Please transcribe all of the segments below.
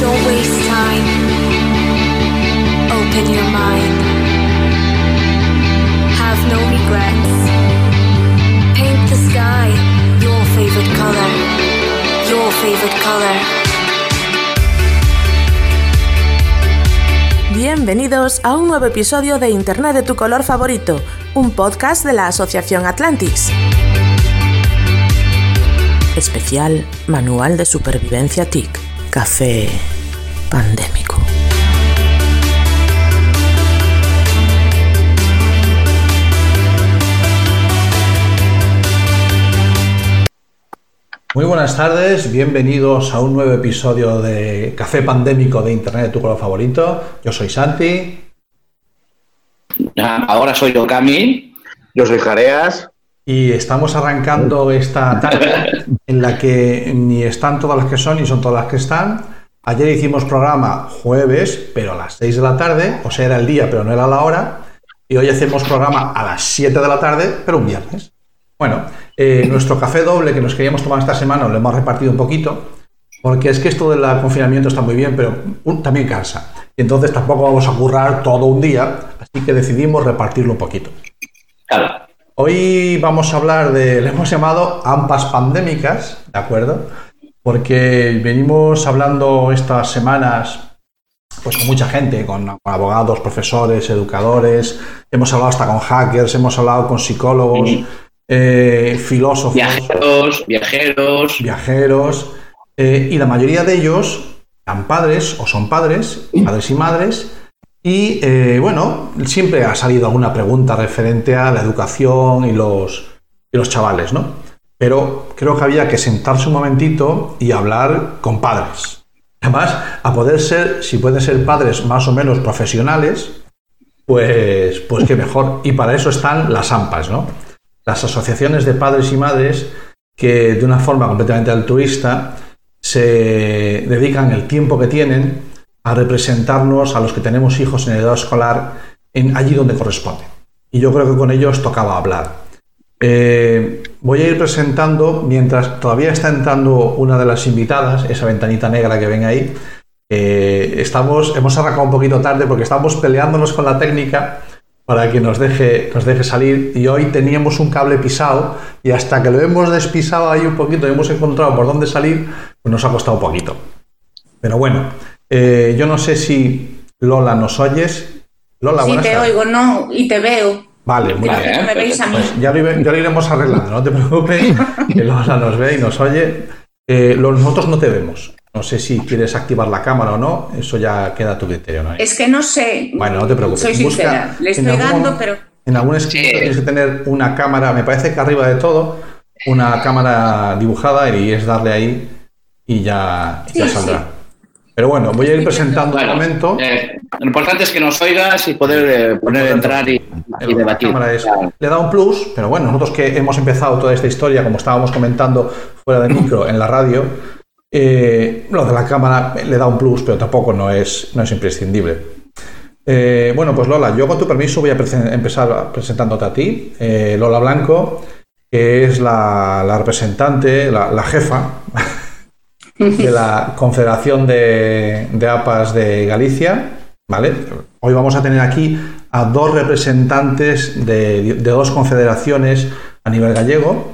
Don't waste time. Open your mind. Have no regrets. Paint the sky. Bienvenidos a un nuevo episodio de Internet de tu color favorito, un podcast de la Asociación Atlantis. Especial Manual de Supervivencia TIC. Café pandémico. Muy buenas tardes, bienvenidos a un nuevo episodio de Café Pandémico de Internet de tu color favorito. Yo soy Santi. Ahora soy yo, Cami. Yo soy Jareas. Y estamos arrancando esta tarde en la que ni están todas las que son ni son todas las que están. Ayer hicimos programa jueves, pero a las 6 de la tarde, o sea, era el día, pero no era la hora. Y hoy hacemos programa a las 7 de la tarde, pero un viernes. Bueno, eh, nuestro café doble que nos queríamos tomar esta semana lo hemos repartido un poquito, porque es que esto del confinamiento está muy bien, pero un- también cansa. Y entonces tampoco vamos a currar todo un día, así que decidimos repartirlo un poquito. Claro. Hoy vamos a hablar de, le hemos llamado AMPAs pandémicas, ¿de acuerdo? Porque venimos hablando estas semanas pues con mucha gente, con, con abogados, profesores, educadores, hemos hablado hasta con hackers, hemos hablado con psicólogos, eh, filósofos, Viajeros, viajeros. viajeros, eh, y la mayoría de ellos eran padres o son padres, padres y madres, y eh, bueno, siempre ha salido alguna pregunta referente a la educación y los, y los chavales, ¿no? Pero creo que había que sentarse un momentito y hablar con padres. Además, a poder ser, si pueden ser padres más o menos profesionales, pues, pues qué mejor. Y para eso están las AMPAs, ¿no? Las asociaciones de padres y madres que de una forma completamente altruista se dedican el tiempo que tienen a representarnos a los que tenemos hijos en edad escolar allí donde corresponde. Y yo creo que con ellos tocaba hablar. Eh, voy a ir presentando, mientras todavía está entrando una de las invitadas, esa ventanita negra que ven ahí, eh, estamos, hemos arrancado un poquito tarde porque estamos peleándonos con la técnica para que nos deje, nos deje salir y hoy teníamos un cable pisado y hasta que lo hemos despisado ahí un poquito y hemos encontrado por dónde salir, pues nos ha costado un poquito. Pero bueno, eh, yo no sé si Lola nos oyes. Lola, Sí, te tardes. oigo, no, y te veo. Vale, muy Vale, bien. No me veis a mí. Pues ya lo, ire- ya lo iremos arreglando, no te preocupes, que Lola nos ve y nos oye. Eh, nosotros no te vemos. No sé si quieres activar la cámara o no, eso ya queda a tu criterio. ¿no? Es que no sé. Bueno, no te preocupes. Soy Busca sincera. Le estoy algún- dando, pero. En algún escrito Sí. tienes que tener una cámara, me parece que arriba de todo, una cámara dibujada y es darle ahí y ya, ya Sí, saldrá. Pero bueno, voy a ir presentando un Bueno, momento. eh, lo importante es que nos oigas y poder eh, poner entrar y, y la debatir. cámara es- le da un plus, pero bueno, nosotros que hemos empezado toda esta historia, como estábamos comentando fuera de micro en la radio, eh, lo de la cámara le da un plus, pero tampoco no es, no es imprescindible. Eh, bueno, pues Lola, yo con tu permiso voy a empezar presentándote a ti. Eh, Lola Blanco, que es la, la representante, la, la jefa de la Confederación de, de APAS de Galicia. ¿vale? Hoy vamos a tener aquí a dos representantes de, de dos confederaciones a nivel gallego,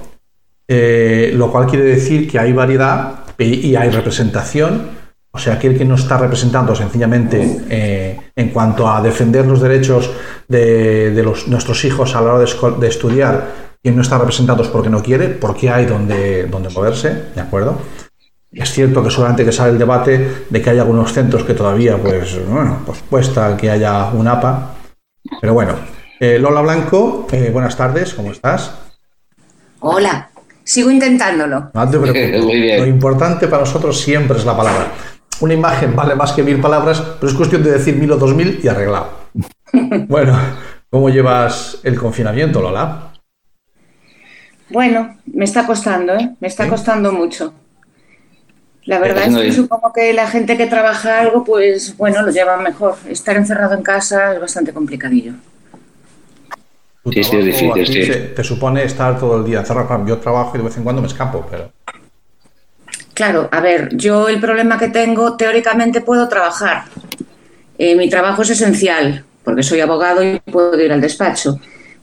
eh, lo cual quiere decir que hay variedad y, hay representación. O sea, aquel que no está representando sencillamente eh, en cuanto a defender los derechos de, de nuestros hijos a la hora de estudiar, quien no está representado es porque no quiere, porque hay donde, donde moverse, ¿de acuerdo? Es cierto que solamente que sale el debate de que hay algunos centros que todavía, pues, bueno, pues cuesta que haya un APA. Pero bueno, Eh, Lola Blanco, eh, buenas tardes, ¿cómo estás? Hola. Sigo intentándolo. No te preocupes. Muy bien. Lo importante para nosotros siempre es la palabra. una imagen vale más que mil palabras, pero es cuestión de decir mil o dos mil y arreglado. bueno, ¿cómo llevas el confinamiento, Lola? Bueno, me está costando, ¿eh? Me está costando mucho. La verdad es que bien. supongo que la gente que trabaja algo, pues bueno, lo lleva mejor. Estar encerrado en casa es bastante complicadillo. Tu Sí, sí, es difícil, sí. se- te supone estar todo el día encerrado. Claro, Yo trabajo y de vez en cuando me escapo, pero... Claro, a ver, yo el problema que tengo, teóricamente puedo trabajar. Eh, mi trabajo es esencial, porque soy abogado y puedo ir al despacho.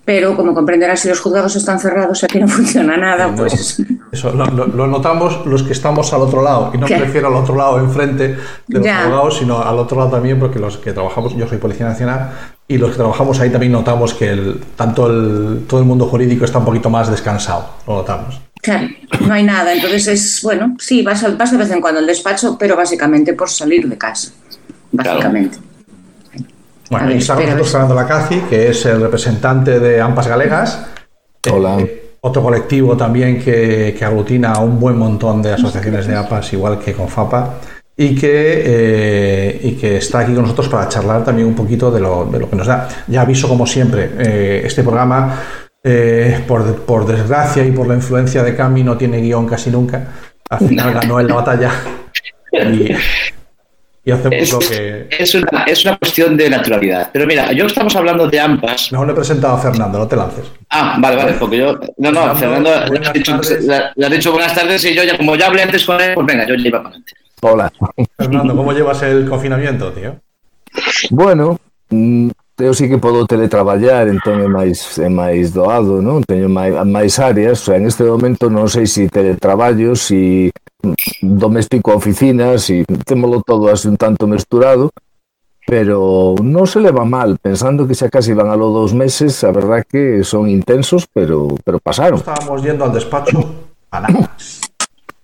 Pero como comprenderás, si los juzgados están cerrados, aquí no funciona nada, Eh, no, pues Eso lo, lo- lo notamos los que estamos al otro lado, y no ¿Qué? me refiero al otro lado enfrente de los Ya. abogados, sino al otro lado también, porque los que trabajamos, yo soy Policía Nacional, y los que trabajamos ahí también notamos que el, tanto el, todo el mundo jurídico está un poquito más descansado, lo notamos. claro, no hay nada. Entonces es, bueno, sí, vas, de vez en cuando al despacho, pero básicamente por salir de casa. Básicamente. Bueno, A ver, y a nosotros Fernando Lacazi, que es el representante de AMPAS Galegas. Hola. Eh, otro colectivo también que, que aglutina a un buen montón de asociaciones de APAS, igual que con FAPA, y que, eh, y que está aquí con nosotros para charlar también un poquito de lo, de lo que nos da. Ya aviso, como siempre, eh, este programa, eh, por, por desgracia y por la influencia de Cami, no tiene guion casi nunca. Al final ganó en la batalla. Y, y hacemos Es, lo que... es una, es una cuestión de naturalidad. Pero mira, yo estamos hablando de AMPAS. Mejor le he presentado a Fernando, no te lances. Ah, vale, vale, porque yo. No, no, Fernando, Fernando, le has, dicho, tardes. le- le has dicho buenas tardes y yo ya, como ya hablé antes con él, pues venga, yo ya iba para adelante. Hola. Fernando, ¿cómo llevas el confinamiento, tío? Bueno, mm, eu sí que podo teletraballar, entón é máis é máis doado, non? Teño máis, máis áreas, o sea, en este momento non sei se si teletraballo, se si doméstico a oficina, se si témolo todo así un tanto mesturado, pero non se leva mal, pensando que xa casi van a lo dos meses, a verdad que son intensos, pero pero pasaron. Estábamos yendo al despacho a nada.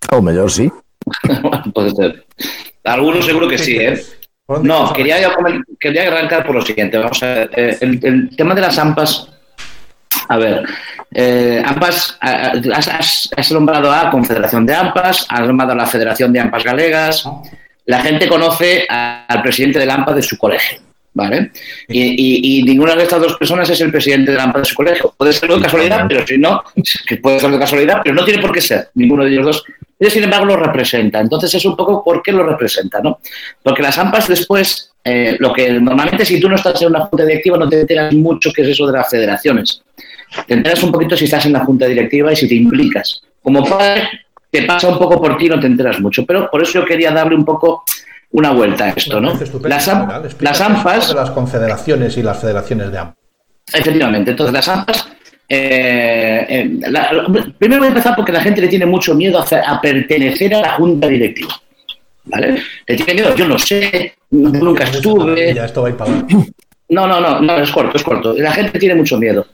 O mellor sí. Pode ser. Algunos seguro que sí, eh? ¿Por dónde No, quería, yo quería arrancar por lo siguiente. Vamos a ver, eh, el, el tema de las AMPAs. A ver, eh, AMPAs, ah, ah, has, has- has nombrado a Confederación de AMPAs, has nombrado a la Federación de AMPAs Galegas. La gente conoce a- al presidente del AMPA de su colegio, ¿vale? Y, y- y ninguna de estas dos personas es el presidente del AMPA de su colegio. Puede ser de casualidad, pero si no, puede ser de casualidad, pero no tiene por qué ser ninguno de ellos dos. Ellos, sin embargo, lo representa. Entonces es un poco por qué lo representa, ¿no? Porque las AMPAs después, eh, lo que normalmente si tú no estás en una junta directiva no te enteras mucho qué es eso de las federaciones. Te enteras un poquito si estás en la junta directiva y si te implicas. Como padre, te pasa un poco por ti y no te enteras mucho. Pero por eso yo quería darle un poco una vuelta a esto, ¿no? Las, am- las AMPAs, de las confederaciones y las federaciones de AMPA. Efectivamente, entonces las AMPAs. Eh, eh, la- la- primero voy a empezar porque la gente le tiene mucho miedo a, a pertenecer a la junta directiva. ¿Vale? Le tiene miedo, yo no sé, nunca estuve. Ya esto va a ir para No, no, no, no, es corto, es corto. La gente tiene mucho miedo.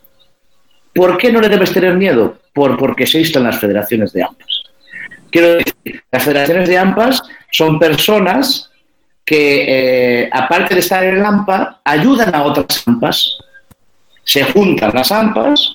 ¿Por qué no le debes tener miedo? Por, porque se instan las federaciones de AMPAs. Quiero decir, las federaciones de AMPAs son personas que, eh, aparte de estar en el AMPA, ayudan a otras AMPAs. Se juntan las AMPAs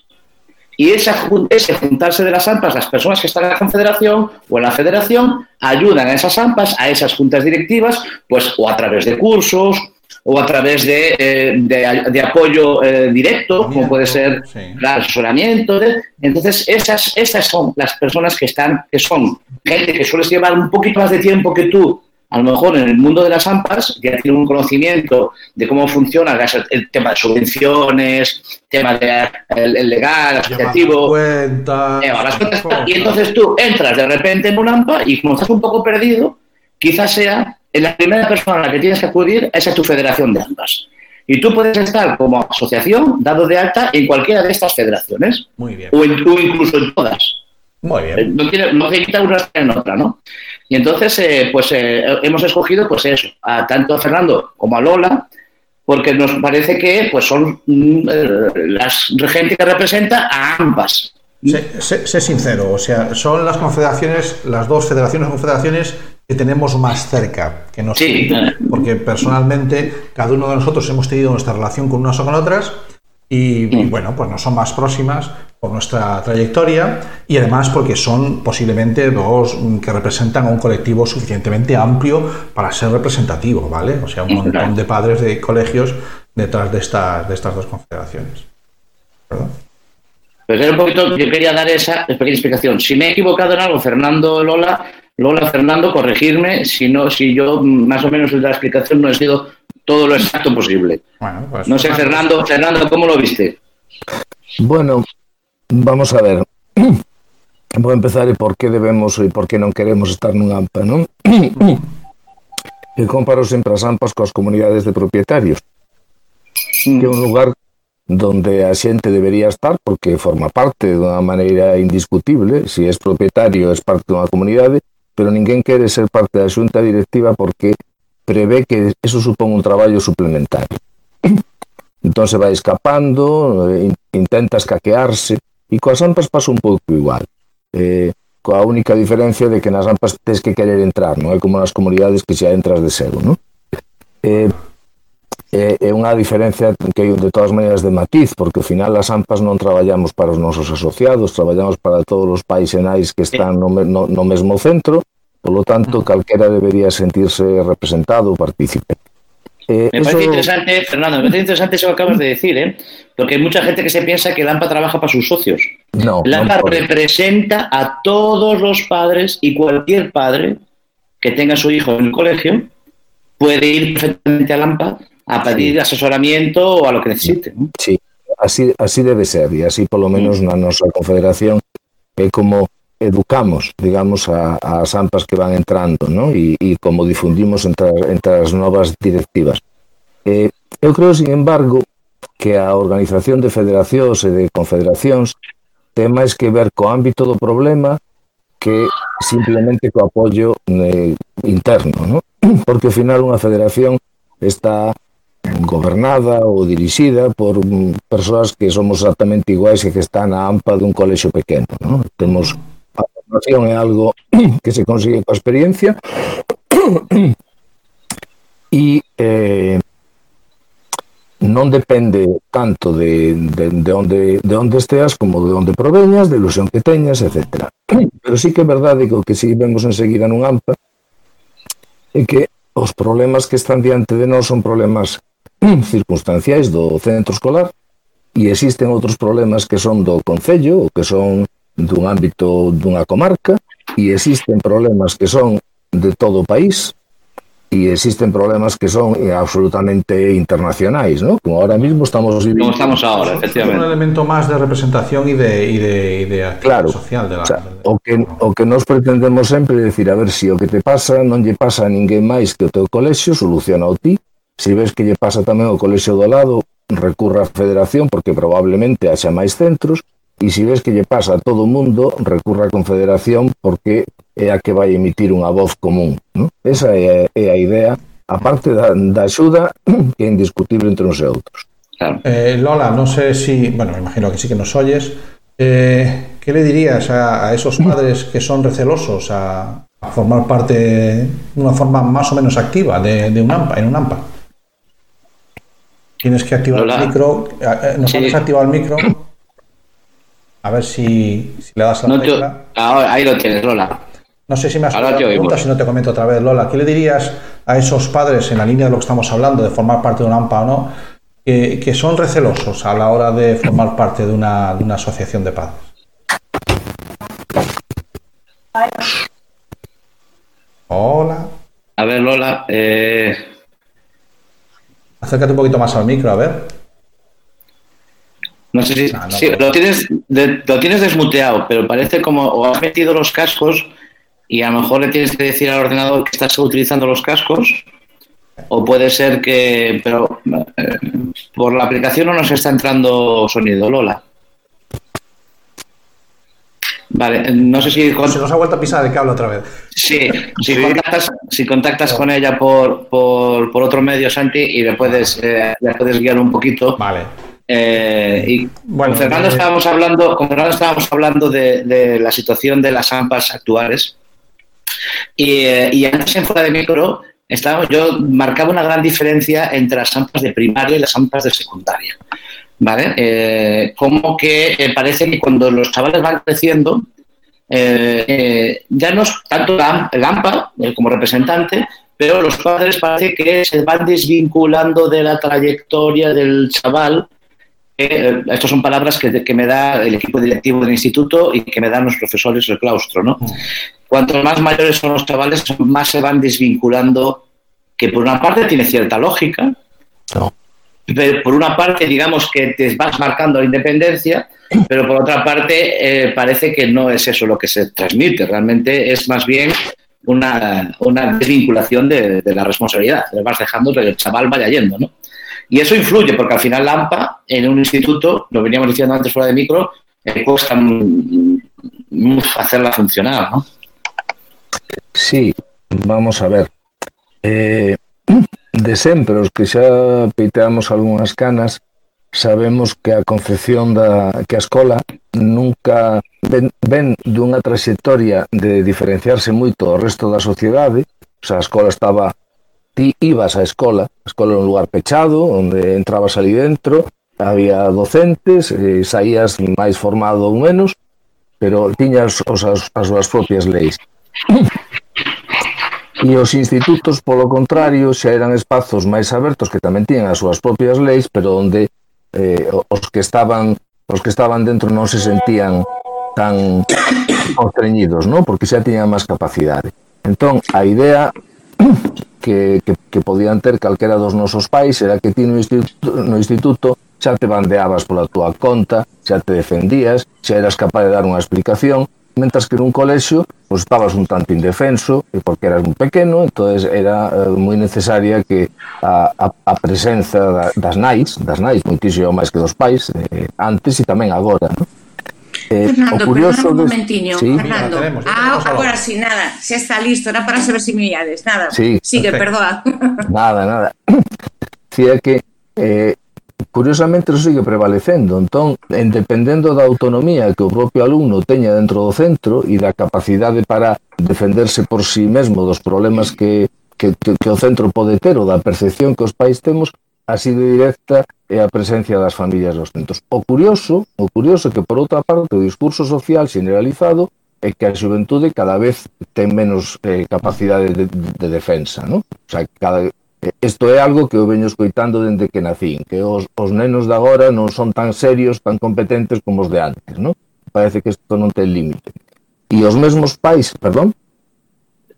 y esa, ese juntarse de las AMPAs, las personas que están en la confederación o en la federación, ayudan a esas AMPAs, a esas juntas directivas, pues o a través de cursos o a través de, eh, de- de apoyo eh, directo, como puede ser Sí. el asesoramiento. de- entonces, esas, esas son las personas que están, que son gente que sueles llevar un poquito más de tiempo que tú, a lo mejor en el mundo de las AMPAs, ya tiene un conocimiento de cómo funciona el tema de subvenciones, tema de, el, el legal, asociativo. Cuentas, las cuentas, cosas. y entonces tú entras de repente en un AMPA y como estás un poco perdido, quizás sea la primera persona a la que tienes que acudir es a tu federación de AMPAs. Y tú puedes estar como asociación dado de alta en cualquiera de estas federaciones Muy bien. o, en- o incluso en todas. Muy Eh, bien. No, tiene, no se quita una en otra, ¿no? Y entonces, eh, pues eh, hemos escogido, pues eso, a tanto a Fernando como a Lola, porque nos parece que pues son mm, eh, las gente que representa a ambas. Sé, sé- sé sincero, o sea, son las confederaciones, las dos federaciones o confederaciones que tenemos más cerca que nosotros. Sí. Porque personalmente, cada uno de nosotros hemos tenido nuestra relación con unas o con otras, y, y, bueno, pues no son más próximas por nuestra trayectoria y además porque son posiblemente dos que representan a un colectivo suficientemente amplio para ser representativo, ¿vale? O sea, un montón de padres de colegios detrás de, esta, de estas dos confederaciones. ¿Perdón? Pues era un poquito, yo quería dar esa pequeña explicación. Si me he equivocado en algo, Fernando Lola, Lola Fernando, corregirme, si no, si yo más o menos en la explicación no he sido todo lo exacto posible. Bueno, pues, no sé, Fernando, Fernando, ¿cómo lo viste? Bueno, vamos a ver. Vou empezar e por que debemos e por que non queremos estar nun AMPA, non? E comparo sempre as AMPAs coas comunidades de propietarios, que é un lugar donde a xente debería estar porque forma parte dunha maneira indiscutible, se si és propietario és parte dunha comunidade, pero ninguén quere ser parte da xunta directiva porque prevé que eso supón un traballo suplementario. Entón se vai escapando, eh, intenta escaquearse, e coas ampas pasa un pouco igual. Eh, coa única diferencia de que nas ampas tens que querer entrar, non é como nas comunidades que xa entras de cego, non? Eh, é, é unha diferencia que hai de todas maneiras de matiz, porque ao final as AMPAs non traballamos para os nosos asociados, traballamos para todos os pais e nais que están no, no, no mesmo centro, polo tanto, calquera debería sentirse representado ou partícipe. Eh, me parece interesante, Fernando, me parece interesante eso que acabas de decir, ¿eh? porque hay mucha gente que se piensa que Lampa trabaja para sus socios. No, Lampa no representa a todos los padres y cualquier padre que tenga a su hijo en el colegio puede ir perfectamente a Lampa a pedir sí. asesoramiento o a lo que necesite. ¿no? Sí, así, así debe ser, y así por lo menos sí. na nosa confederación é como educamos, digamos, a, as AMPAs que van entrando, ¿no? e, e como difundimos entre, entre as novas directivas. Eh, eu creo, sin embargo, que a organización de federacións e de confederacións ten máis que ver co ámbito do problema que simplemente co apoio eh, interno, ¿no? porque ao final unha federación está gobernada ou dirixida por mm, persoas que somos exactamente iguais e que están na AMPA dun colexo pequeno. ¿no? Temos formación é algo que se consigue coa experiencia e eh, non depende tanto de, de, de, onde, de onde esteas como de onde proveñas, de ilusión que teñas, etc. Pero sí que é verdade que o que si vemos enseguida nun AMPA é que os problemas que están diante de nós son problemas circunstanciais do centro escolar e existen outros problemas que son do Concello ou que son dun ámbito dunha comarca e existen problemas que son de todo o país e existen problemas que son absolutamente internacionais, ¿no? Como ahora mismo estamos vivindo... Como estamos ahora, efectivamente. Un elemento máis de representación e de, y de, y de claro, social de la... O, sea, o, que, o que nos pretendemos sempre é decir, a ver, se si o que te pasa non lle pasa a ninguén máis que o teu colexio, soluciona o ti. Se si ves que lle pasa tamén o colexio do lado, recurra á federación porque probablemente haxa máis centros e se ves que lle pasa a todo o mundo, recurra a Confederación porque é a que vai emitir unha voz común. Non? Esa é, é a idea, a parte da, da axuda que é indiscutible entre uns e outros. Claro. Eh, Lola, non sei sé si, bueno, me imagino que sí que nos oyes, eh, que le dirías a, a esos padres que son recelosos a, a formar parte de una forma más o menos activa de, de un AMPA, en un AMPA? Tienes que activar Lola. el micro, eh, eh, nos sí. activado el micro. A ver si, si le das a la no. Te... Ahora, ahí lo tienes, Lola. No sé si me has la pregunta, si no te comento otra vez, Lola. ¿Qué le dirías a esos padres, en la línea de lo que estamos hablando, de formar parte de una AMPA o no, que, que son recelosos a la hora de formar parte de una, de una asociación de padres? Hola. A ver, Lola. Eh... Acércate un poquito más al micro, a ver. No sé si, no, no, sí, lo, tienes, de, lo tienes desmuteado, pero parece como o has metido los cascos y a lo mejor le tienes que decir al ordenador que estás utilizando los cascos, o puede ser que, pero eh, por la aplicación no nos está entrando sonido, Lola. Vale, no sé si... Se nos ha vuelto a pisar el cable otra vez. Sí, si sí. contactas, si contactas con ella por, por, por, otro medio, Santi, y le puedes, eh, le puedes guiar un poquito. Vale. Eh, y bueno, con Fernando eh, estábamos hablando, con Fernando estábamos hablando de, de, la situación de las AMPAs actuales. Y, eh, y antes en fuera de micro, estábamos, yo marcaba una gran diferencia entre las AMPAs de primaria y las AMPAs de secundaria. ¿vale? Eh, como que eh, parece que cuando los chavales van creciendo, eh, eh, ya no es tanto la, el AMPA eh, como representante, pero los padres parece que se van desvinculando de la trayectoria del chaval. Eh, estas son palabras que, que me da el equipo directivo del instituto y que me dan los profesores del claustro, ¿no? Cuanto más mayores son los chavales, más se van desvinculando, que por una parte tiene cierta lógica, No. pero por una parte, digamos que te vas marcando la independencia, pero por otra parte, eh, parece que no es eso lo que se transmite. Realmente es más bien una, una desvinculación de, de la responsabilidad. Le vas dejando que el chaval vaya yendo, ¿no? Y eso influye, porque al final la AMPA, en un instituto, lo veníamos diciendo antes fuera de micro, eh, cuesta hacerla funcionar, ¿no? Sí, vamos a ver. Eh, de sempre, os que xa peiteamos algunhas canas, sabemos que a concepción da que a escola nunca ven, ven dunha trayectoria de diferenciarse moito do resto da sociedade, o sea, a escola estaba ti ibas á escola, a escola era un lugar pechado, onde entrabas ali dentro, había docentes, eh, saías máis formado ou menos, pero tiñas os, as, as súas propias leis. E os institutos, polo contrario, xa eran espazos máis abertos que tamén tiñan as súas propias leis, pero onde eh, os que estaban os que estaban dentro non se sentían tan constreñidos, non? Porque xa tiñan máis capacidade. Entón, a idea que, que, que podían ter calquera dos nosos pais era que ti no instituto, no instituto xa te bandeabas pola túa conta, xa te defendías, xa eras capaz de dar unha explicación, mentras que nun colexio pues, estabas un tanto indefenso e porque eras un pequeno, entonces era eh, moi necesaria que a, a, a presenza da, das nais, das nais moitísimo máis que dos pais, eh, antes e tamén agora, non? Eh, Fernando, o curioso un momentiño, sí. Fernando. Ya tenemos, ya ah, tenemos agora si, sí, nada, xa está listo, era para saber se si me iades, nada. Sí, Sigue, perfecto. perdoa. Nada, nada. Dicía que eh, curiosamente sigue prevalecendo. Entón, en dependendo da autonomía que o propio alumno teña dentro do centro e da capacidade para defenderse por si sí mesmo dos problemas que, que, que, que o centro pode ter ou da percepción que os pais temos, así de directa e a presencia das familias dos centros. O curioso, o curioso é que por outra parte o discurso social generalizado é que a xuventude cada vez ten menos eh, capacidade de, de defensa, ¿no? O sea, cada, Isto é algo que eu veño escoitando dende que nacín, que os, os nenos de agora non son tan serios, tan competentes como os de antes, ¿no? Parece que isto non ten límite. E os mesmos pais, perdón?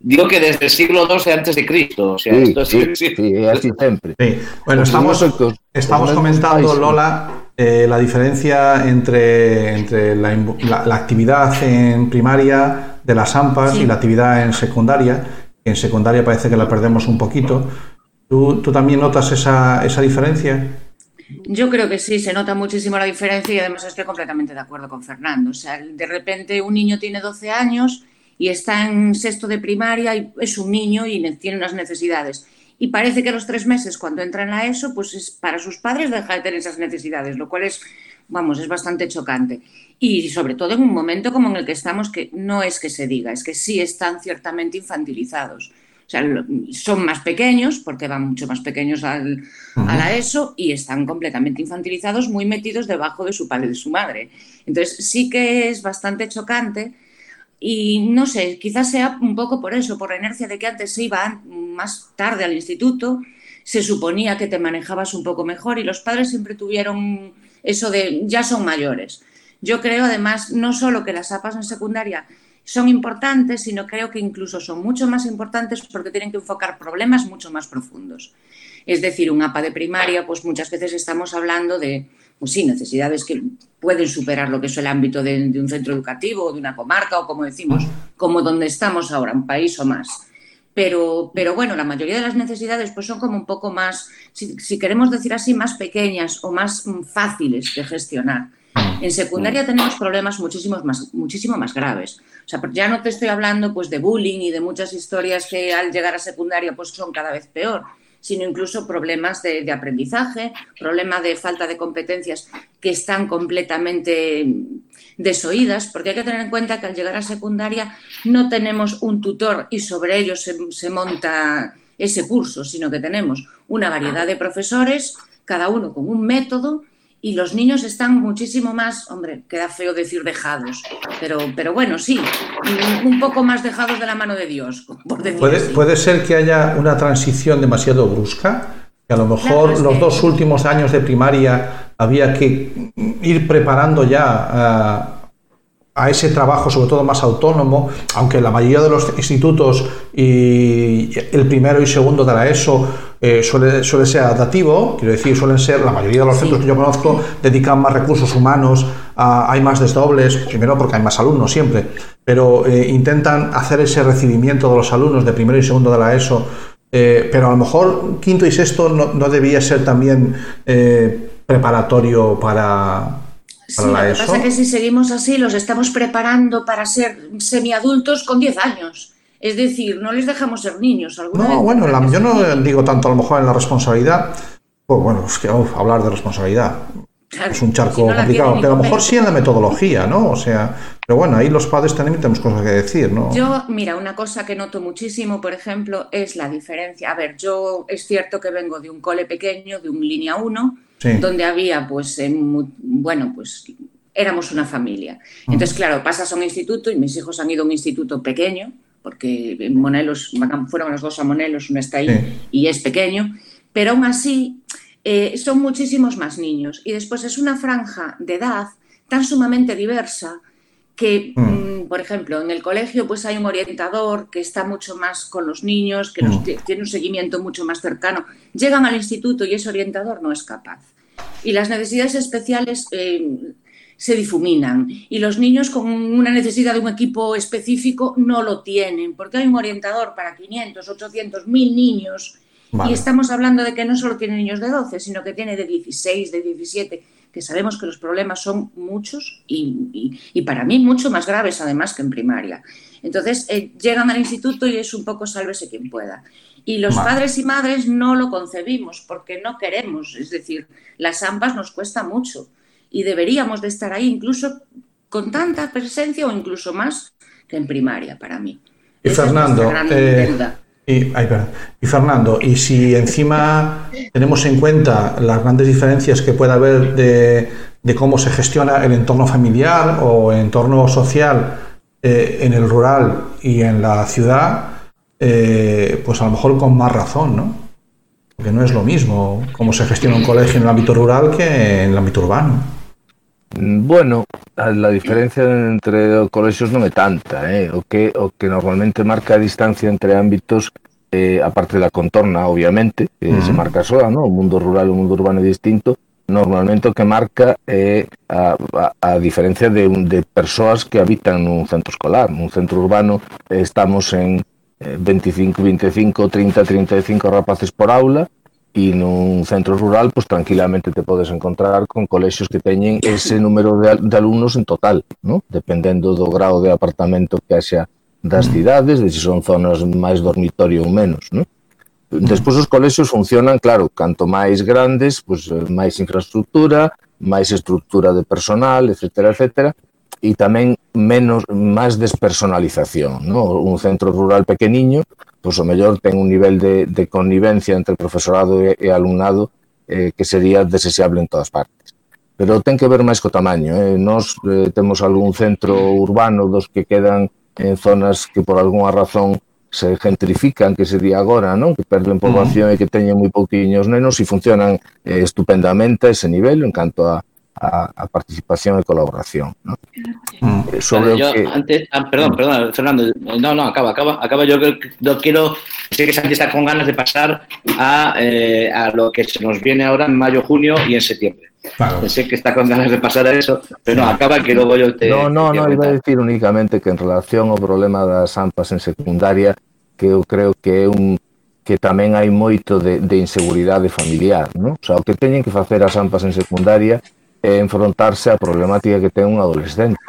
Digo que desde el siglo II de antes de Cristo. O sea, Sí, esto es- sí, sí, así. Sí. Bueno, O estamos, mesmos comentando, Lola, eh, la diferencia entre, entre la, invo- la- la actividad en primaria de las AMPAs Sí. y la actividad en secundaria. En secundaria parece que la perdemos un poquito. ¿Tú, tú también notas esa, esa diferencia? Yo creo que sí, se nota muchísimo la diferencia y además estoy completamente de acuerdo con Fernando. O sea, de repente un niño tiene 12 años y está en sexto de primaria y es un niño y ne- tiene unas necesidades. Y parece que a los tres meses, cuando entra en la ESO, pues es, para sus padres deja de tener esas necesidades, lo cual es, vamos, es bastante chocante. Y sobre todo en un momento como en el que estamos, que no es que se diga, es que sí están ciertamente infantilizados. O sea, son más pequeños, porque van mucho más pequeños al, a la ESO, y están completamente infantilizados, muy metidos debajo de su padre y de su madre. Entonces, sí que es bastante chocante. Y no sé, quizás sea un poco por eso, por la inercia de que antes se iba más tarde al instituto, se suponía que te manejabas un poco mejor y los padres siempre tuvieron eso de ya son mayores. Yo creo además no solo que las APAs en secundaria son importantes, sino creo que incluso son mucho más importantes porque tienen que enfocar problemas mucho más profundos. Es decir, un APA de primaria, pues muchas veces estamos hablando de, pues sí, necesidades que pueden superar lo que es el ámbito de, un centro educativo o de una comarca o como decimos, como donde estamos ahora, un país o más. Pero, pero bueno, la mayoría de las necesidades pues son como un poco más, si, si queremos decir así, más pequeñas o más mm, fáciles de gestionar. En secundaria tenemos problemas muchísimos más, muchísimo más graves. O sea, ya no te estoy hablando pues de bullying y de muchas historias que al llegar a secundaria pues son cada vez peor, sino incluso problemas de, aprendizaje, problema de falta de competencias que están completamente desoídas, porque hay que tener en cuenta que al llegar a secundaria no tenemos un tutor y sobre ello se monta ese curso, sino que tenemos una variedad de profesores, cada uno con un método y los niños están muchísimo más, hombre, queda feo decir dejados, pero, pero bueno, sí, un poco más dejados de la mano de Dios. Por ¿Puede, así. puede ser que haya una transición demasiado brusca, que a lo mejor Claro, los que- dos últimos años de primaria había que ir preparando ya a, ese trabajo, sobre todo más autónomo, aunque la mayoría de los institutos y el primero y segundo de la ESO eh, suele, suele ser adaptativo, quiero decir, suelen ser, la mayoría de los Sí. centros que yo conozco dedican más recursos humanos, a- hay más desdobles, primero porque hay más alumnos siempre, pero eh, intentan hacer ese recibimiento de los alumnos de primero y segundo de la ESO, eh, pero a lo mejor quinto y sexto no, no debía ser también eh, preparatorio para, Sí, lo que pasa es que si seguimos así, los estamos preparando para ser semiadultos con 10 años. Es decir, no les dejamos ser niños. alguna No, bueno, la- yo no niños. digo tanto a lo mejor en la responsabilidad, pues bueno, es que uf, hablar de responsabilidad Claro, es un charco si no la complicado, pero a lo mejor sí en la metodología, ¿no? O sea, pero bueno, ahí los padres también tenemos cosas que decir, ¿no? Yo, mira, una cosa que noto muchísimo, por ejemplo, es la diferencia. A ver, yo es cierto que vengo de un cole pequeño, de un línea 1, Sí. donde había, pues, en bueno, pues éramos una familia. Entonces, claro, pasas a un instituto y mis hijos han ido a un instituto pequeño, porque en Monelos, fueron los dos a Monelos, uno está ahí Sí. y es pequeño, pero aún así eh, son muchísimos más niños. Y después es una franja de edad tan sumamente diversa que, Mm. mm, por ejemplo, en el colegio pues hay un orientador que está mucho más con los niños, que Mm. ti- tiene un seguimiento mucho más cercano. Llegan al instituto y ese orientador no es capaz. Y las necesidades especiales eh, se difuminan y los niños con una necesidad de un equipo específico no lo tienen, porque hay un orientador para 500, 800, 1000 niños Vale. y estamos hablando de que no solo tiene niños de 12, sino que tiene de 16, de 17, que sabemos que los problemas son muchos y, y- y para mí mucho más graves además que en primaria. Entonces eh, llegan al instituto y es un poco sálvese quien pueda. Y los Vale. padres y madres no lo concebimos porque no queremos, es decir, las AMPAs nos cuesta mucho y deberíamos de estar ahí incluso con tanta presencia o incluso más que en primaria para mí. Y Esa Fernando, gran eh. Y, ay. Y Fernando, y si encima tenemos en cuenta las grandes diferencias que puede haber de, de cómo se gestiona el entorno familiar o el entorno social eh, en el rural y en la ciudad, eh, pues a lo mejor con más razón, ¿no? Porque no es lo mismo cómo se gestiona un colegio en el ámbito rural que en el ámbito urbano. Bueno, a diferencia entre colexios non é tanta, eh? o, que, o que normalmente marca a distancia entre ámbitos eh, a parte da contorna, obviamente, que uh -huh. se marca soa, ¿no? o mundo rural e o mundo urbano é distinto, normalmente o que marca é eh, a, a, a diferencia de, de persoas que habitan nun centro escolar. Nun centro urbano eh, estamos en eh, 25, 25, 30, 35 rapaces por aula, e nun centro rural, pois tranquilamente te podes encontrar con colexios que teñen ese número de, de alumnos en total, ¿no? dependendo do grado de apartamento que haxa das mm. cidades, de se son zonas máis dormitorio ou menos. ¿no? Mm. Despois os colexios funcionan, claro, canto máis grandes, pois máis infraestructura, máis estructura de personal, etcétera, etcétera, e tamén menos máis despersonalización, ¿no? Un centro rural pequeniño, pois pues, o mellor ten un nivel de, de connivencia entre profesorado e, e alumnado eh, que sería desexable en todas partes. Pero ten que ver máis co tamaño. Eh? Nos eh, temos algún centro urbano dos que quedan en zonas que por algunha razón se gentrifican, que se di agora, non? que perden poboación uh -huh. e que teñen moi pouquiños nenos e funcionan eh, estupendamente ese nivel en canto a, a, a participación e colaboración. ¿no? Mm. Eh, Sobre yo, que... antes, ah, perdón, mm. perdón, Fernando, no, no, acaba, acaba, acaba. Yo, yo quiero, sé que Santi está con ganas de pasar a, eh, a lo que se nos viene ahora en mayo, junio y en septiembre. Claro. Sé que está con ganas de pasar a eso, pero no, acaba que luego yo te... No, no, te no, iba a decir únicamente que en relación ao problema das AMPAs en secundaria, que eu creo que é un que tamén hai moito de, de inseguridade familiar, non? O sea, o que teñen que facer as AMPAs en secundaria é enfrontarse á problemática que ten un adolescente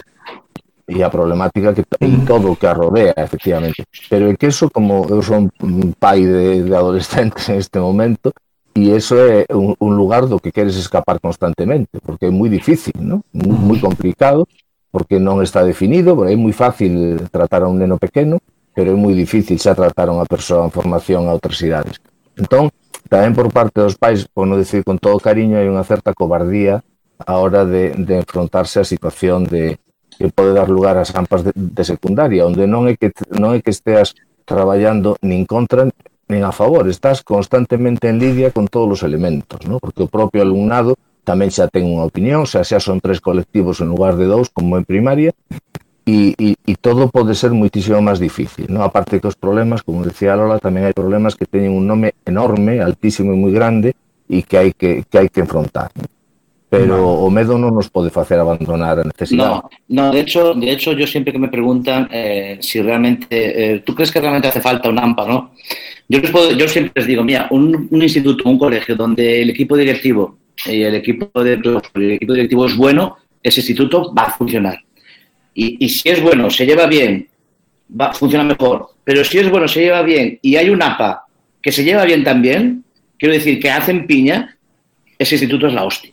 e a problemática que ten mm. todo o que a rodea, efectivamente. Pero é que eso, como eu son un pai de, de adolescentes en este momento, e eso é un, un lugar do que queres escapar constantemente, porque é moi difícil, ¿no? moi, moi complicado, porque non está definido, porque é moi fácil tratar a un neno pequeno, pero é moi difícil xa tratar a unha persoa en formación a outras idades. Entón, tamén por parte dos pais, por non decir con todo cariño, hai unha certa cobardía a hora de, de enfrontarse á situación de que pode dar lugar ás ampas de, de secundaria, onde non é que non é que esteas traballando nin contra nin a favor, estás constantemente en lidia con todos os elementos, ¿no? porque o propio alumnado tamén xa ten unha opinión, xa xa son tres colectivos en lugar de dous, como en primaria, e, e, e todo pode ser muitísimo máis difícil. ¿no? Aparte que os problemas, como decía Lola, tamén hai problemas que teñen un nome enorme, altísimo e moi grande, e que hai que, que, hai que enfrontar. ¿no? Pero no. o medo non nos pode facer abandonar a necesidade. No, no de, hecho, de hecho, yo siempre que me preguntan eh, si realmente, eh, ¿tú crees que realmente hace falta un AMPA? ¿no? Yo, les puedo, yo siempre les digo, mira, un, un instituto, un colegio donde el equipo directivo y el equipo, de, el equipo directivo es bueno, ese instituto va a funcionar. Y, y, si es bueno, se lleva bien, va, funciona mejor. Pero si es bueno, se lleva bien y hay un APA que se lleva bien también, quiero decir que hacen piña, ese instituto es la hostia.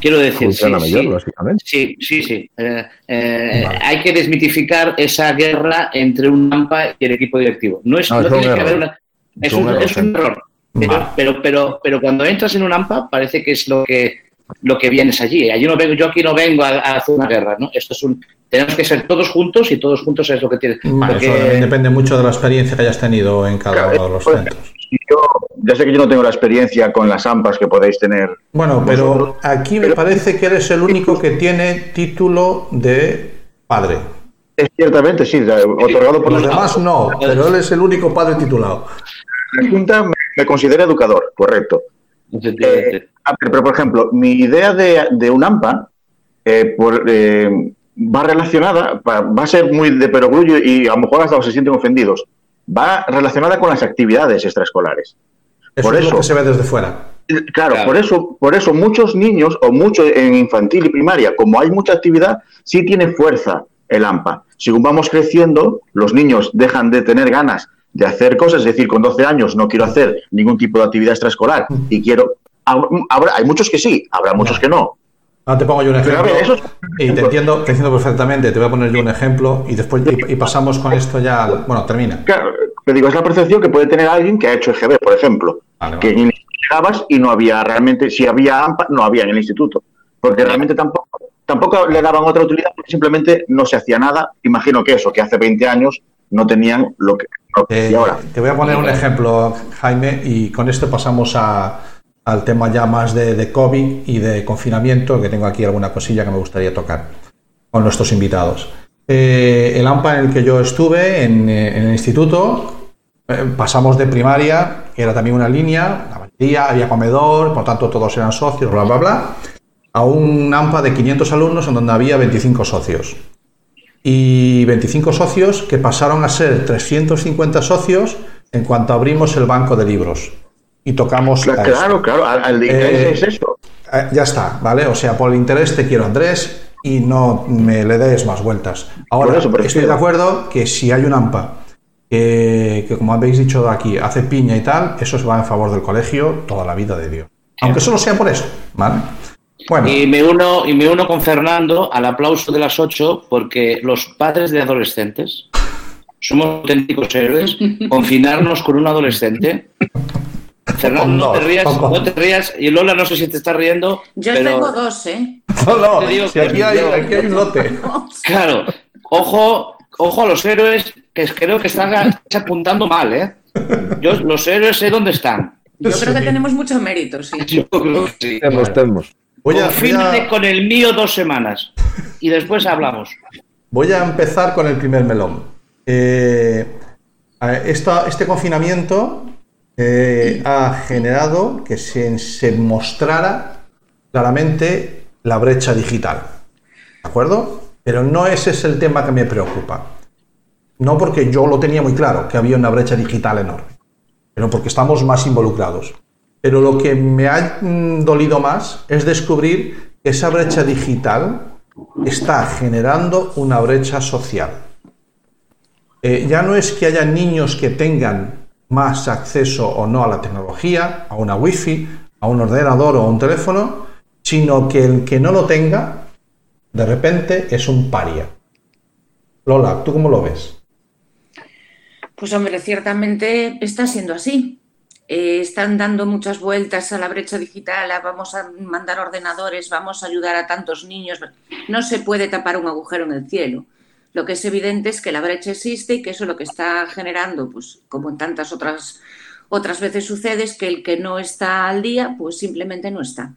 Quiero decir, sí, mejor, sí, sí, sí, eh, eh, vale. hay que desmitificar esa guerra entre un AMPA y el equipo directivo. No es, no, no es tiene un que haber error. una, es, un error, es un error. Pero, pero, pero, pero cuando entras en un AMPA parece que es lo que lo que vienes allí. Allí no vengo, yo aquí no vengo a, a hacer una guerra, ¿no? Esto es un tenemos que ser todos juntos y todos juntos es lo que tiene. Vale, porque- Eso también depende mucho de la experiencia que hayas tenido en cada Claro, uno de los pues, centros. Y yo, ya sé que yo no tengo la experiencia con las AMPAs que podéis tener. Bueno, pero vosotros, aquí me pero- parece que eres el único que tiene título de padre. Es ciertamente, sí, otorgado por Los la demás no, pero él es el único padre titulado. La Junta me, me considera educador, correcto. Eh, a ver, pero, por ejemplo, mi idea de, de un AMPA eh, por, eh, va relacionada, va, va a ser muy de perogrullo y a lo mejor hasta se sienten ofendidos. Va relacionada con las actividades extraescolares. Eso Por es lo eso. que se ve desde fuera. Eh, Claro, Claro. por eso, por eso muchos niños o mucho en infantil y primaria, como hay mucha actividad, sí tiene fuerza el AMPA. Según vamos creciendo, los niños dejan de tener ganas de hacer cosas, es decir, con 12 años no quiero hacer ningún tipo de actividad extraescolar y quiero habrá, hay muchos que sí, habrá muchos que no. Ahora te pongo yo un ejemplo. ver, eso es- Y te entiendo, te entiendo perfectamente. Te voy a poner yo un ejemplo y después y, y pasamos con esto ya. al- Bueno, termina. Claro, te digo, es la percepción que puede tener alguien que ha hecho EGB, por ejemplo, Vale, que vale. llegabas y no había realmente, si había AMPA, no había en el instituto, porque realmente tampoco, tampoco le daban otra utilidad, porque simplemente no se hacía nada. Imagino que eso, que hace 20 años no tenían lo que, lo que Eh, ahora. te voy a poner un ejemplo, Jaime, y con esto pasamos a- al tema ya más de, de COVID y de confinamiento, que tengo aquí alguna cosilla que me gustaría tocar con nuestros invitados. Eh, el AMPA en el que yo estuve, en, eh, el instituto, eh, pasamos de primaria, que era también una línea, la mayoría, había comedor, por tanto todos eran socios, bla, bla, bla, a un AMPA de 500 alumnos en donde había 25 socios y 25 socios que pasaron a ser 350 socios en cuanto abrimos el banco de libros y tocamos Claro, a esto. claro, claro, al, interés Eh, es eso. Eh, ya está, ¿vale? O sea, por el interés te quiero Andrés y no me le des más vueltas. Ahora, eso, estoy de acuerdo que si hay un AMPA que, que, como habéis dicho aquí, hace piña y tal, eso se va en favor del colegio toda la vida de Dios. Aunque solo sea por eso, ¿vale? Bueno, Y me, uno, y me uno con Fernando al aplauso de las ocho porque los padres de adolescentes somos auténticos héroes. Confinarnos con un adolescente. Fernando, no te rías, no te rías. Y Lola, no sé si te estás riendo. Yo pero, tengo dos, ¿eh? no, no, te digo si aquí hay, yo- aquí hay un lote. Claro, ojo, ojo a los héroes, que creo que están apuntando mal, ¿eh? Yo, los héroes sé dónde están. Yo creo que tenemos mucho mérito, sí. Yo creo que sí. Temos, temos. Voy a, voy a- Confínate con el mío dos semanas y después hablamos. Voy a empezar con el primer melón. Eh, esta- este confinamiento eh, ha generado que se, se mostrara claramente la brecha digital. ¿De acuerdo? Pero no ese es el tema que me preocupa. No porque yo lo tenía muy claro, que había una brecha digital enorme, pero porque estamos más involucrados. Pero lo que me ha mm, dolido más es descubrir que esa brecha digital está generando una brecha social. Eh, ya no es que haya niños que tengan más acceso o no a la tecnología, a una wifi, a un ordenador o a un teléfono, sino que el que no lo tenga, de repente es un paria. Lola, ¿tú cómo lo ves? Pues hombre, ciertamente está siendo así. eh, están dando muchas vueltas a la brecha digital, vamos a mandar ordenadores, vamos a ayudar a tantos niños. No se puede tapar un agujero en el cielo. Lo que es evidente es que la brecha existe y que eso lo que está generando, pues como en tantas otras, otras veces sucede, es que el que no está al día, pues simplemente no está.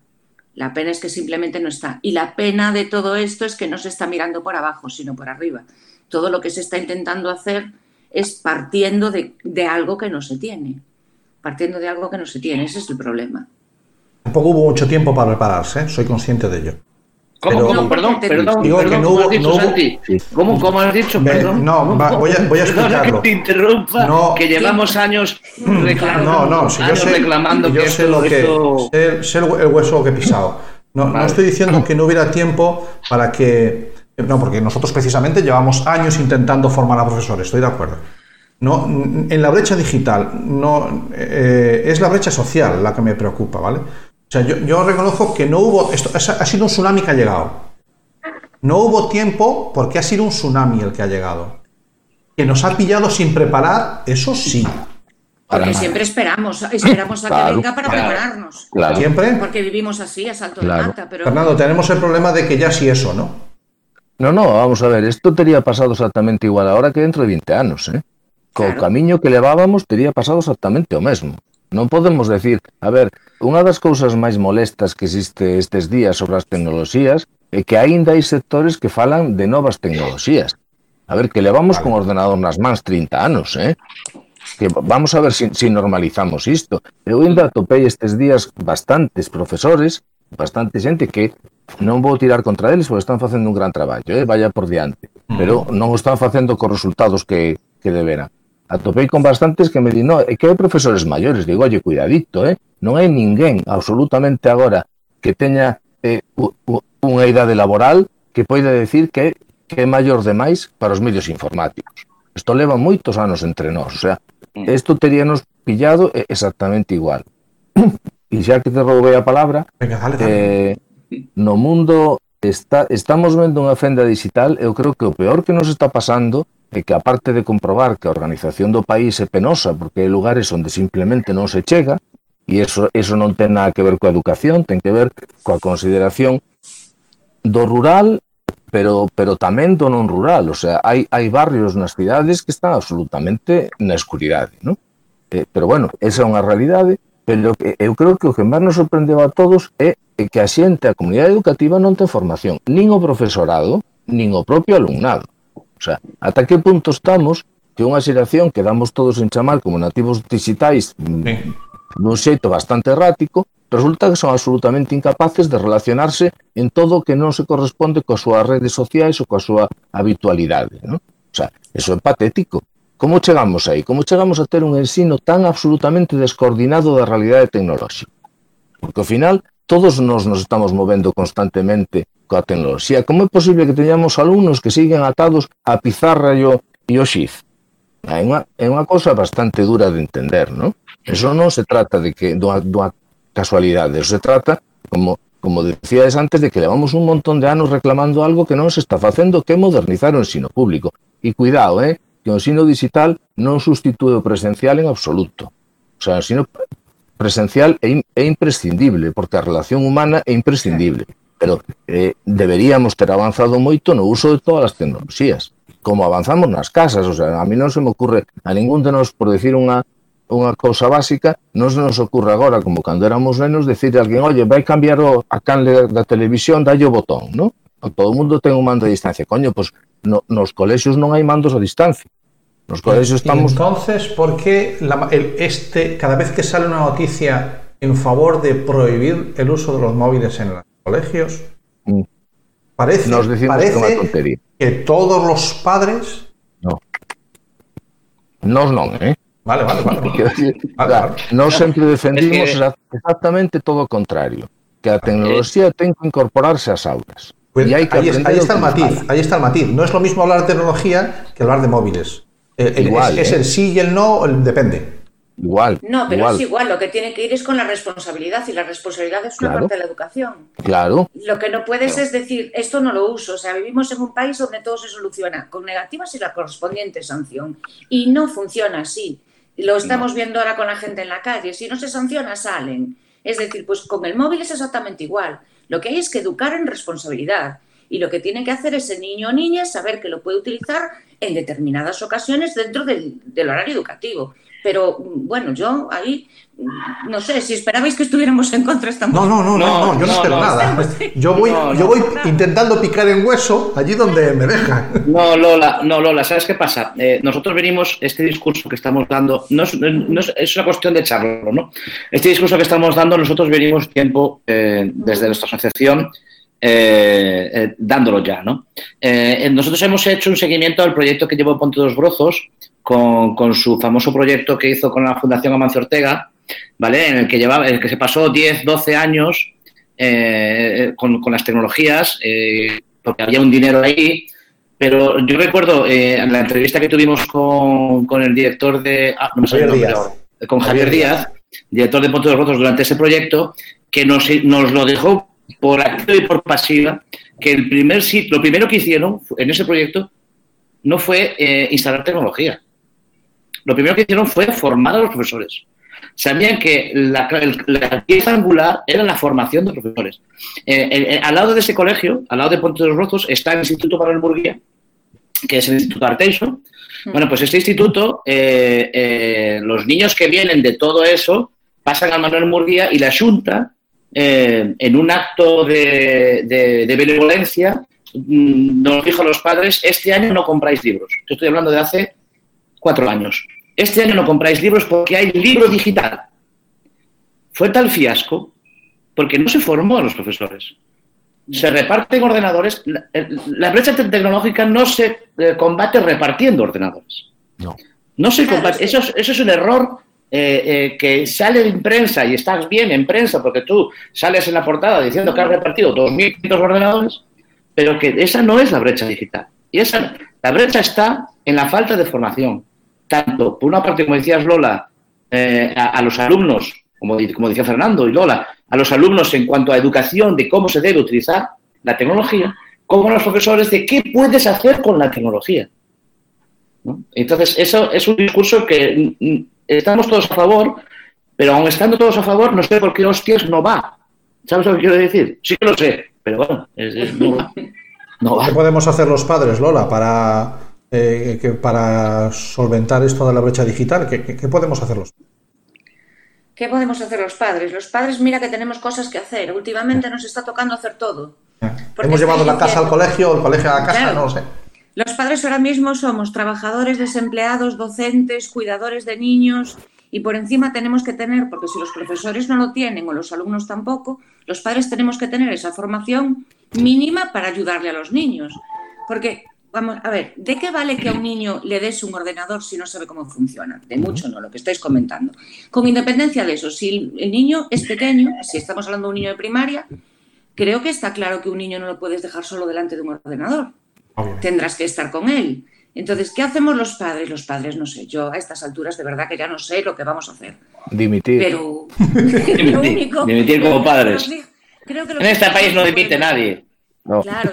La pena es que simplemente no está. Y la pena de todo esto es que no se está mirando por abajo, sino por arriba. Todo lo que se está intentando hacer es partiendo de, de algo que no se tiene partiendo de algo que no se tiene. Ese es el problema. Tampoco hubo mucho tiempo para prepararse, ¿eh? soy consciente de ello. ¿Cómo, Pero- cómo? Perdón, perdón, Digo que perdón, no ¿cómo hubo- has dicho, no hubo- Santi? ¿Cómo, cómo has dicho? Ve- Perdón. no, ¿Cómo? va, voy a- voy a explicarlo. que te interrumpa, No. que llevamos años reclamando, No, no, si yo sé, reclamando yo que sé lo que esto- sé, sé el hue- el hueso que he pisado. No, no estoy diciendo que no hubiera tiempo para que no, porque nosotros precisamente llevamos años intentando formar a profesores, estoy de acuerdo. No, en la brecha digital no eh, es la brecha social la que me preocupa, ¿vale? O sea, yo, yo reconozco que no hubo esto ha ha sido un tsunami que ha llegado. No hubo tiempo porque ha sido un tsunami el que ha llegado. Que nos ha pillado sin preparar, eso sí. Para Porque nada. siempre esperamos, esperamos a que venga para claro. prepararnos. Claro. Siempre. Porque vivimos así, a salto Claro. de mata. Pero Fernando, tenemos el problema de que ya sí eso, ¿no? No, no, vamos a ver, isto tería pasado exactamente igual ahora que dentro de 20 anos, eh? Co Claro. camiño que levábamos tería pasado exactamente o mesmo. Non podemos decir, a ver, unha das cousas máis molestas que existe estes días sobre as tecnoloxías é que aínda hai sectores que falan de novas tecnoloxías. A ver, que levamos con ordenador nas mans 30 anos, eh? Que vamos a ver se si, si normalizamos isto. Eu ainda topei estes días bastantes profesores, bastante xente que non vou tirar contra eles porque están facendo un gran traballo, eh? vaya por diante, pero mm. non o están facendo cos resultados que, que deberan atopei con bastantes que me di, no, é que hai profesores maiores, digo, oye, cuidadito, eh? non hai ninguén absolutamente agora que teña eh, unha idade laboral que poida decir que, que é maior demais para os medios informáticos. Isto leva moitos anos entre nós, o sea, mm. isto teríanos pillado exactamente igual. E xa que te roubei a palabra, Venga, dale, dale. Eh, no mundo está, estamos vendo unha fenda digital, eu creo que o peor que nos está pasando é e que aparte de comprobar que a organización do país é penosa porque hai lugares onde simplemente non se chega, e eso, eso non ten nada que ver coa educación, ten que ver coa consideración do rural, pero, pero tamén do non rural. O sea, hai, hai barrios nas cidades que están absolutamente na escuridade, non? Eh, pero bueno, esa é unha realidade, pero eu creo que o que máis nos sorprendeu a todos é que a xente, a comunidade educativa non ten formación, nin o profesorado, nin o propio alumnado sea, ata que punto estamos que unha xeración que damos todos en chamar como nativos digitais mm, sí. dun xeito bastante errático, resulta que son absolutamente incapaces de relacionarse en todo o que non se corresponde coas súas redes sociais ou coa súa habitualidade. Non? O sea, eso é patético. Como chegamos aí? Como chegamos a ter un ensino tan absolutamente descoordinado da realidade tecnolóxica? Porque ao final todos nós nos estamos movendo constantemente coa tecnoloxía. Como é posible que teñamos alumnos que siguen atados a pizarra e o, e o xiz? É unha, é unha cosa bastante dura de entender, non? Eso non se trata de que dunha, dunha casualidade, eso se trata, como, como decíades antes, de que levamos un montón de anos reclamando algo que non se está facendo, que modernizar o ensino público. E cuidado, eh, que o ensino digital non sustitúe o presencial en absoluto. O sea, o ensino presencial é, é imprescindible, porque a relación humana é imprescindible. Pero eh, deberíamos ter avanzado moito no uso de todas as tecnoloxías, como avanzamos nas casas. O sea, a mí non se me ocurre a ningún de nos, por decir unha, unha cousa básica, non se nos ocurre agora, como cando éramos nenos, decir a alguén, oye, vai cambiar o, a canle da televisión, dalle o botón, non? Todo o mundo ten un mando a distancia. Coño, pois no, nos colexios non hai mandos a distancia. Y estamos... entonces, ¿por qué la- el- este, cada vez que sale una noticia en favor de prohibir el uso de los móviles en los colegios, Mm. parece, Nos que parece tontería. que todos los padres... No. Nos non, eh? Vale, vale, vale. Quero vale. dicir, Vale, claro, vale. nós sempre defendimos Es que- exactamente todo o contrario, que a tecnoloxía ten que incorporarse ás aulas. Pues e hai que ahí, es- ahí a está el matiz, ahí está el matiz. No es lo mismo hablar de tecnología que hablar de móviles. El- Igual, es, es ¿eh? el sí y el no, el depende. Igual, No, pero igual, es igual, lo que tiene que ir es con la responsabilidad y la responsabilidad es una Claro. parte de la educación. claro, Lo que no puedes es decir, esto no lo uso, o sea, vivimos en un país donde todo se soluciona con negativas y la correspondiente sanción. Y no funciona así. Lo estamos viendo ahora con la gente en la calle. Si no se sanciona, salen. Es decir, pues con el móvil es exactamente igual. Lo que hay es que educar en responsabilidad. Y lo que tiene que hacer ese niño o niña es saber que lo puede utilizar en determinadas ocasiones dentro del, del horario educativo. Pero bueno, yo ahí no sé, si esperabais que estuviéramos en contra estamos. No, no, no, no, no yo no, espero no. nada. Yo voy, No, no. yo voy intentando picar en hueso allí donde me dejan. No, Lola, no, Lola, ¿sabes qué pasa? Eh, nosotros venimos, este discurso que estamos dando, no es, no es, es una cuestión de charlo, ¿no? Este discurso que estamos dando, nosotros venimos tiempo eh, desde nuestra asociación eh, eh, dándolo ya, ¿no? Eh, nosotros hemos hecho un seguimiento al proyecto que llevó Ponte dos Brozos con, con su famoso proyecto que hizo con la Fundación Amancio Ortega, ¿vale? En el que, llevaba, el que se pasó 10, 12 años con, con, las tecnologías, porque había un dinero ahí. Pero yo recuerdo en la entrevista que tuvimos con, con el director de. Ah, no el nombre Díaz. Con Javier, Díaz, director de Ponte de los Rotos durante ese proyecto, que nos, nos lo dejó por activa y por pasiva, que el primer sitio, lo primero que hicieron en ese proyecto no fue eh, instalar tecnología. Lo primero que hicieron fue formar a los profesores sabían que la, la, pieza angular era la formación de profesores. Eh, eh, al lado de ese colegio, al lado de Ponte de los Rozos, está el Instituto Manuel Murguía, que es el Instituto Arteixo. Bueno, pues este instituto, los niños que vienen de todo eso pasan a Manuel Murguía y la Junta, eh, en un acto de, de, de benevolencia, mm, nos dijo a los padres, este año no compráis libros. Yo estoy hablando de hace cuatro años. Este año no compráis libros porque hay libro digital. Fue tal fiasco porque no se formó a los profesores. Se reparten ordenadores. La, la brecha tecnológica no se eh, combate repartiendo ordenadores. No. No se combate. Eso es, eso es un error eh, eh, que sale en prensa y estás bien en prensa porque tú sales en la portada diciendo que has repartido 2.500 ordenadores, pero que esa no es la brecha digital. Y esa, la brecha está en la falta de formación tanto, por una parte, como decías Lola, eh, a, los alumnos, como, como, decía Fernando y Lola, a los alumnos en cuanto a educación de cómo se debe utilizar la tecnología, como a los profesores de qué puedes hacer con la tecnología. ¿no? Entonces, eso es un discurso que estamos todos a favor, pero aun estando todos a favor, no sé por qué hostias no va. ¿Sabes lo que quiero decir? Sí que lo sé, pero bueno, es, es, no, va. no va. ¿Qué podemos hacer los padres, Lola, para eh, que para solventar esto de la brecha digital? ¿Qué, qué, qué podemos hacer los ¿Qué podemos hacer los padres? Los padres, mira que tenemos cosas que hacer. Últimamente nos está tocando hacer todo. Hemos llevado la casa al colegio, el colegio a la casa, claro. no lo sé. Los padres ahora mismo somos trabajadores, desempleados, docentes, cuidadores de niños y por encima tenemos que tener, porque si los profesores no lo tienen o los alumnos tampoco, los padres tenemos que tener esa formación mínima para ayudarle a los niños. Porque vamos a ver, ¿de qué vale que a un niño le des un ordenador si no sabe cómo funciona? De mucho no, lo que estáis comentando. Con independencia de eso, si el niño es pequeño, si estamos hablando de un niño de primaria, creo que está claro que un niño no lo puedes dejar solo delante de un ordenador. Obviamente. Tendrás que estar con él. Entonces, ¿qué hacemos los padres? Los padres, no sé, yo a estas alturas de verdad que ya no sé lo que vamos a hacer. Dimitir. Pero dimitir, lo único, dimitir como padres. Creo que en este país no dimite nadie. No. Claro,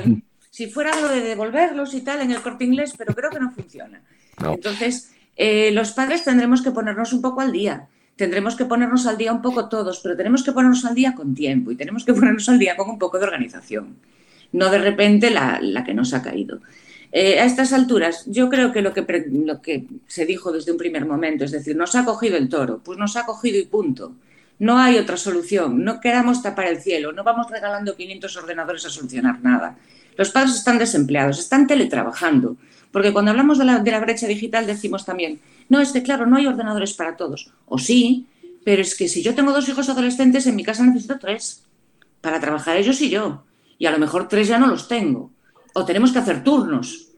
si fuera lo de devolverlos y tal en el corte inglés, pero creo que no funciona. No. Entonces, eh, los padres tendremos que ponernos un poco al día. Tendremos que ponernos al día un poco todos, pero tenemos que ponernos al día con tiempo y tenemos que ponernos al día con un poco de organización. No de repente la, la que nos ha caído. Eh, a estas alturas, yo creo que lo, que lo que se dijo desde un primer momento, es decir, nos ha cogido el toro, pues nos ha cogido y punto. No hay otra solución, no queramos tapar el cielo, no vamos regalando 500 ordenadores a solucionar nada. Los padres están desempleados, están teletrabajando, porque cuando hablamos de la, de la, brecha digital decimos también, no, es que claro, no hay ordenadores para todos. O sí, pero es que si yo tengo dos hijos adolescentes, en mi casa necesito tres, para trabajar ellos y yo, y a lo mejor tres ya no los tengo, o tenemos que hacer turnos.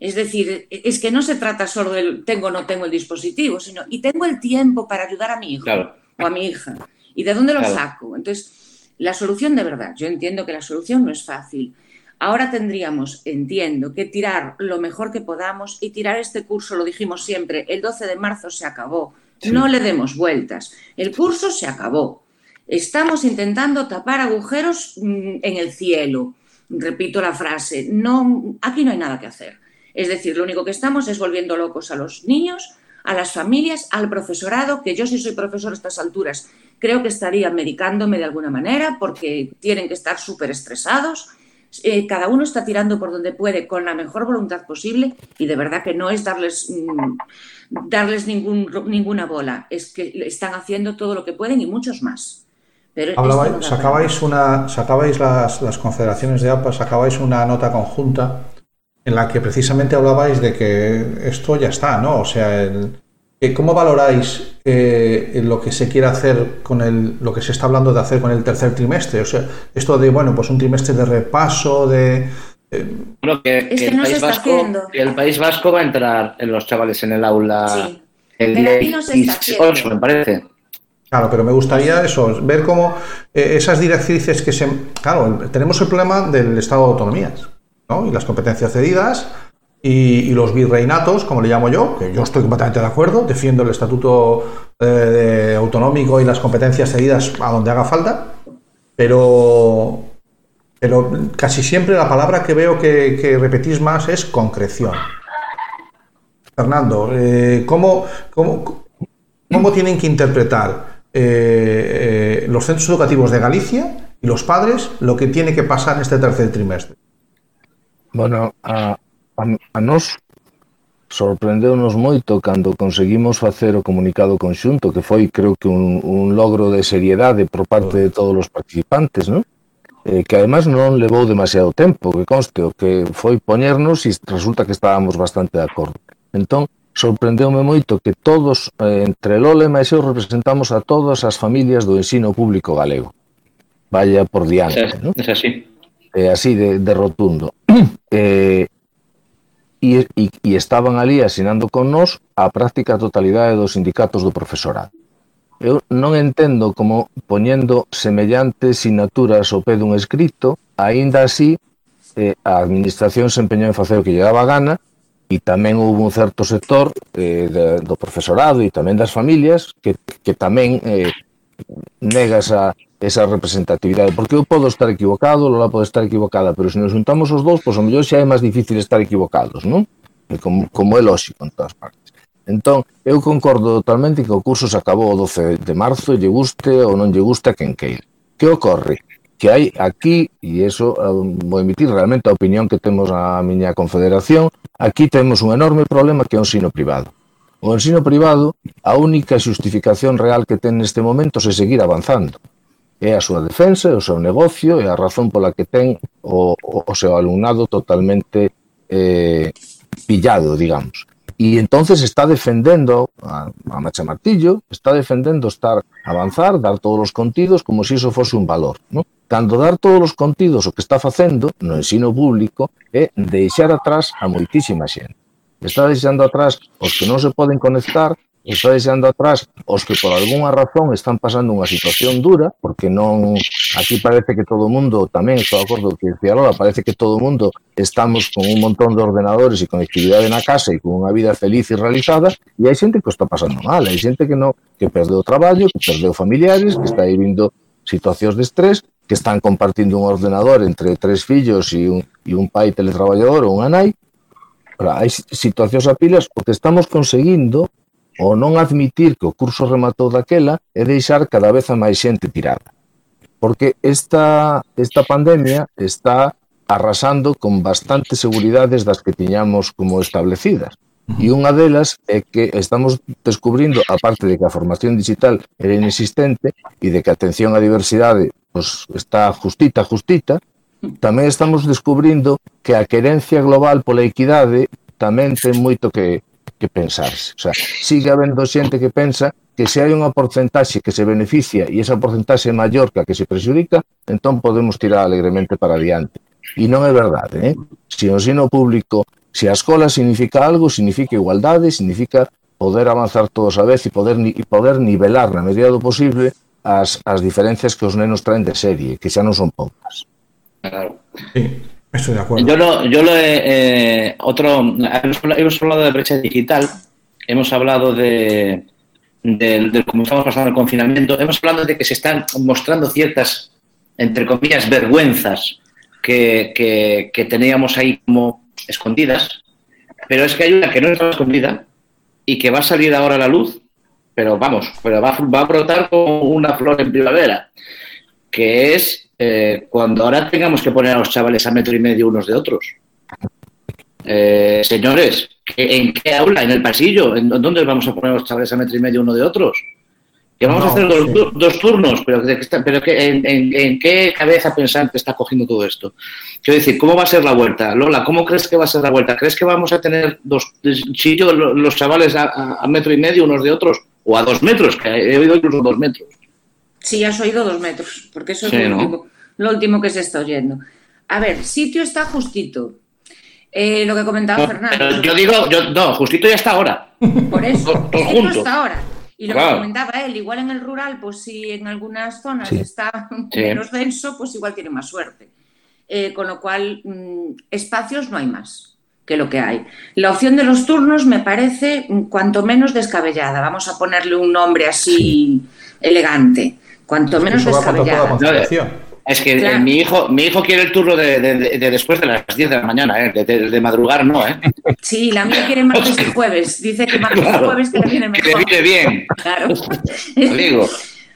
Es decir, es que no se trata solo del tengo o no tengo el dispositivo, sino y tengo el tiempo para ayudar a mi hijo claro. o a mi hija. ¿Y de dónde lo claro. saco? Entonces, la solución de verdad, yo entiendo que la solución no es fácil, Ahora tendríamos, entiendo, que tirar lo mejor que podamos y tirar este curso, lo dijimos siempre, el 12 de marzo se acabó. Sí. No le demos vueltas. El curso se acabó. Estamos intentando tapar agujeros mm, en el cielo. Repito la frase, no, aquí no hay nada que hacer. Es decir, lo único que estamos es volviendo locos a los niños, a las familias, al profesorado, que yo si soy profesor a estas alturas creo que estaría medicándome de alguna manera porque tienen que estar súper estresados. Eh, cada uno está tirando por donde puede con la mejor voluntad posible y de verdad que no es darles, mm, darles ningún, ninguna bola, es que están haciendo todo lo que pueden y muchos más. Pero Hablabais, no sacabais, una, sacabais las, las confederaciones de APA, sacabais una nota conjunta en la que precisamente hablabais de que esto ya está, ¿no? O sea, el- eh, ¿cómo valoráis eh, lo que se quiere hacer con el, lo que se está hablando de hacer con el tercer trimestre? O sea, esto de, bueno, pues un trimestre de repaso, de... Bueno, que, Es que el, no se País está Vasco, haciendo. el País Vasco va a entrar en los chavales en el aula Sí. el Pero día aquí no se está 18, haciendo. me parece. Claro, pero me gustaría eso, ver cómo eh, esas directrices que se... Claro, tenemos el problema del Estado de Autonomías, ¿no? Y las competencias cedidas y, los virreinatos, como le llamo yo, que yo estoy completamente de acuerdo, defiendo el Estatuto eh, autonómico y las competencias cedidas a donde haga falta, pero, pero casi siempre la palabra que veo que, que repetís más es concreción. Fernando, eh, ¿cómo, cómo, cómo tienen que interpretar eh, eh, los centros educativos de Galicia y los padres lo que tiene que pasar en este tercer trimestre. Bueno, a, a, a nos sorprendeunos moito cando conseguimos facer o comunicado conxunto, que foi, creo que, un, un logro de seriedade por parte de todos os participantes, non? Eh, que además non levou demasiado tempo, que conste, o que foi poñernos e resulta que estábamos bastante de acordo. Entón, sorprendeume moito que todos, eh, entre Lola e eu, representamos a todas as familias do ensino público galego. Vaya por diante, non? É así. Eh, así de, de rotundo. eh, e, e, e estaban ali asinando con nós a práctica totalidade dos sindicatos do profesorado. Eu non entendo como poñendo semellantes sinaturas ao pé dun escrito, aínda así eh, a administración se empeñou en facer o que lle daba gana e tamén houve un certo sector eh, de, do profesorado e tamén das familias que, que tamén eh, nega esa, esa representatividade porque eu podo estar equivocado, Lola pode estar equivocada pero se nos juntamos os dous, pois ao mellor xa é máis difícil estar equivocados non? Como, como é lógico en todas partes entón, eu concordo totalmente que o curso se acabou o 12 de marzo lle guste ou non lle guste a quen queira que ocorre? que hai aquí, e eso vou emitir realmente a opinión que temos a miña confederación, aquí temos un enorme problema que é o ensino privado. O ensino privado, a única xustificación real que ten neste momento é seguir avanzando. É a súa defensa, é o seu negocio, é a razón pola que ten o, o, o seu alumnado totalmente eh, pillado, digamos. E entonces está defendendo a, a Macha Martillo, está defendendo estar avanzar, dar todos os contidos como se iso fose un valor. ¿no? Cando dar todos os contidos o que está facendo no ensino público é deixar atrás a moitísima xente. Está deixando atrás os que non se poden conectar, está ando atrás, os que por algunha razón están pasando unha situación dura, porque non... Aquí parece que todo o mundo, tamén estou de acordo que decía Lola, parece que todo o mundo estamos con un montón de ordenadores e conectividade na casa e con unha vida feliz e realizada, e hai xente que o está pasando mal, hai xente que non, que perdeu o traballo, que perdeu familiares, que está vivindo situacións de estrés, que están compartindo un ordenador entre tres fillos e un, e un pai teletraballador ou unha nai, Ora, hai situacións a pilas, o que estamos conseguindo o non admitir que o curso rematou daquela é deixar cada vez a máis xente tirada. Porque esta, esta pandemia está arrasando con bastantes seguridades das que tiñamos como establecidas. E unha delas é que estamos descubrindo, aparte de que a formación digital era inexistente e de que a atención á diversidade pues, está justita, justita, tamén estamos descubrindo que a querencia global pola equidade tamén ten moito que, que pensarse. O sea, sigue habendo xente que pensa que se hai unha porcentaxe que se beneficia e esa porcentaxe é maior que a que se prexudica, entón podemos tirar alegremente para adiante. E non é verdade, eh? Se o ensino público, se a escola significa algo, significa igualdade, significa poder avanzar todos a vez e poder, e poder nivelar na medida do posible as, as diferencias que os nenos traen de serie, que xa non son poucas. Claro. Sí. Estoy de acuerdo. Yo lo, yo lo he, eh, otro, hemos hablado- de brecha digital, hemos hablado de, de, cómo estamos pasando el confinamiento, hemos hablado de que se están mostrando ciertas, entre comillas, vergüenzas que teníamos ahí como escondidas, pero es que hay una que no está escondida y que va a salir ahora a la luz, pero vamos, pero va, va a brotar como una flor en primavera, que es eh, cuando ahora tengamos que poner a los chavales a metro y medio unos de otros. Eh, señores, ¿en qué aula? ¿En el pasillo? ¿En dónde vamos a poner a los chavales a metro y medio uno de otros? Que vamos No, a hacer dos, sí. dos turnos, pero, pero que, en, en- en qué cabeza pensante está cogiendo todo esto? Quiero decir, ¿cómo va a ser la vuelta? Lola, ¿cómo crees que va a ser la vuelta? ¿Crees que vamos a tener dos chillos lo- los chavales a, a- a metro y medio unos de otros? O a dos metros, que he oído incluso dos metros. Sí, has oído dos metros, porque eso es lo, ¿no? último, lo último que se está oyendo. A ver, sitio está justito. Eh, lo que comentaba No, Fernando. yo digo, yo, no, justito ya está ahora. Por eso, sitio juntos. está ahora. Y lo Claro. que comentaba él, igual en el rural, pues si en algunas zonas Sí. está Sí. menos denso, pues igual tiene más suerte. Eh, con lo cual, mm, espacios no hay más que lo que hay. La opción de los turnos me parece mm, cuanto menos descabellada. Vamos a ponerle un nombre así elegante. Cuanto menos contra toda descabellada. Es que Claro. eh, mi hijo mi hijo quiere el turno de, de- de- de después de las 10 de la mañana, ¿eh? de, de- de madrugar no, ¿eh? Sí, la mía quiere martes y jueves. Dice que martes y Claro. jueves que le viene Que le mejor. viene bien, Claro. te digo.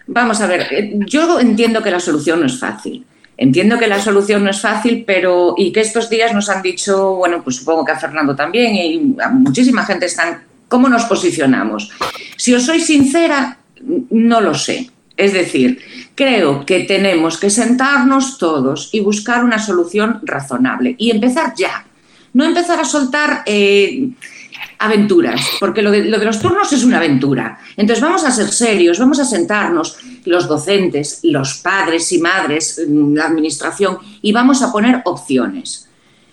Vamos a ver, eh, yo entiendo que la solución no es fácil. Entiendo que la solución no es fácil, pero y que estos días nos han dicho, bueno, pues supongo que a Fernando también y a muchísima gente están, ¿cómo nos posicionamos? Si os soy sincera, no lo sé. Es decir, creo que tenemos que sentarnos todos y buscar una solución razonable y empezar ya. No empezar a soltar eh, aventuras, porque lo de, lo de los turnos es una aventura. Entonces vamos a ser serios, vamos a sentarnos, los docentes, los padres y madres, mm, la administración, y vamos a poner opciones.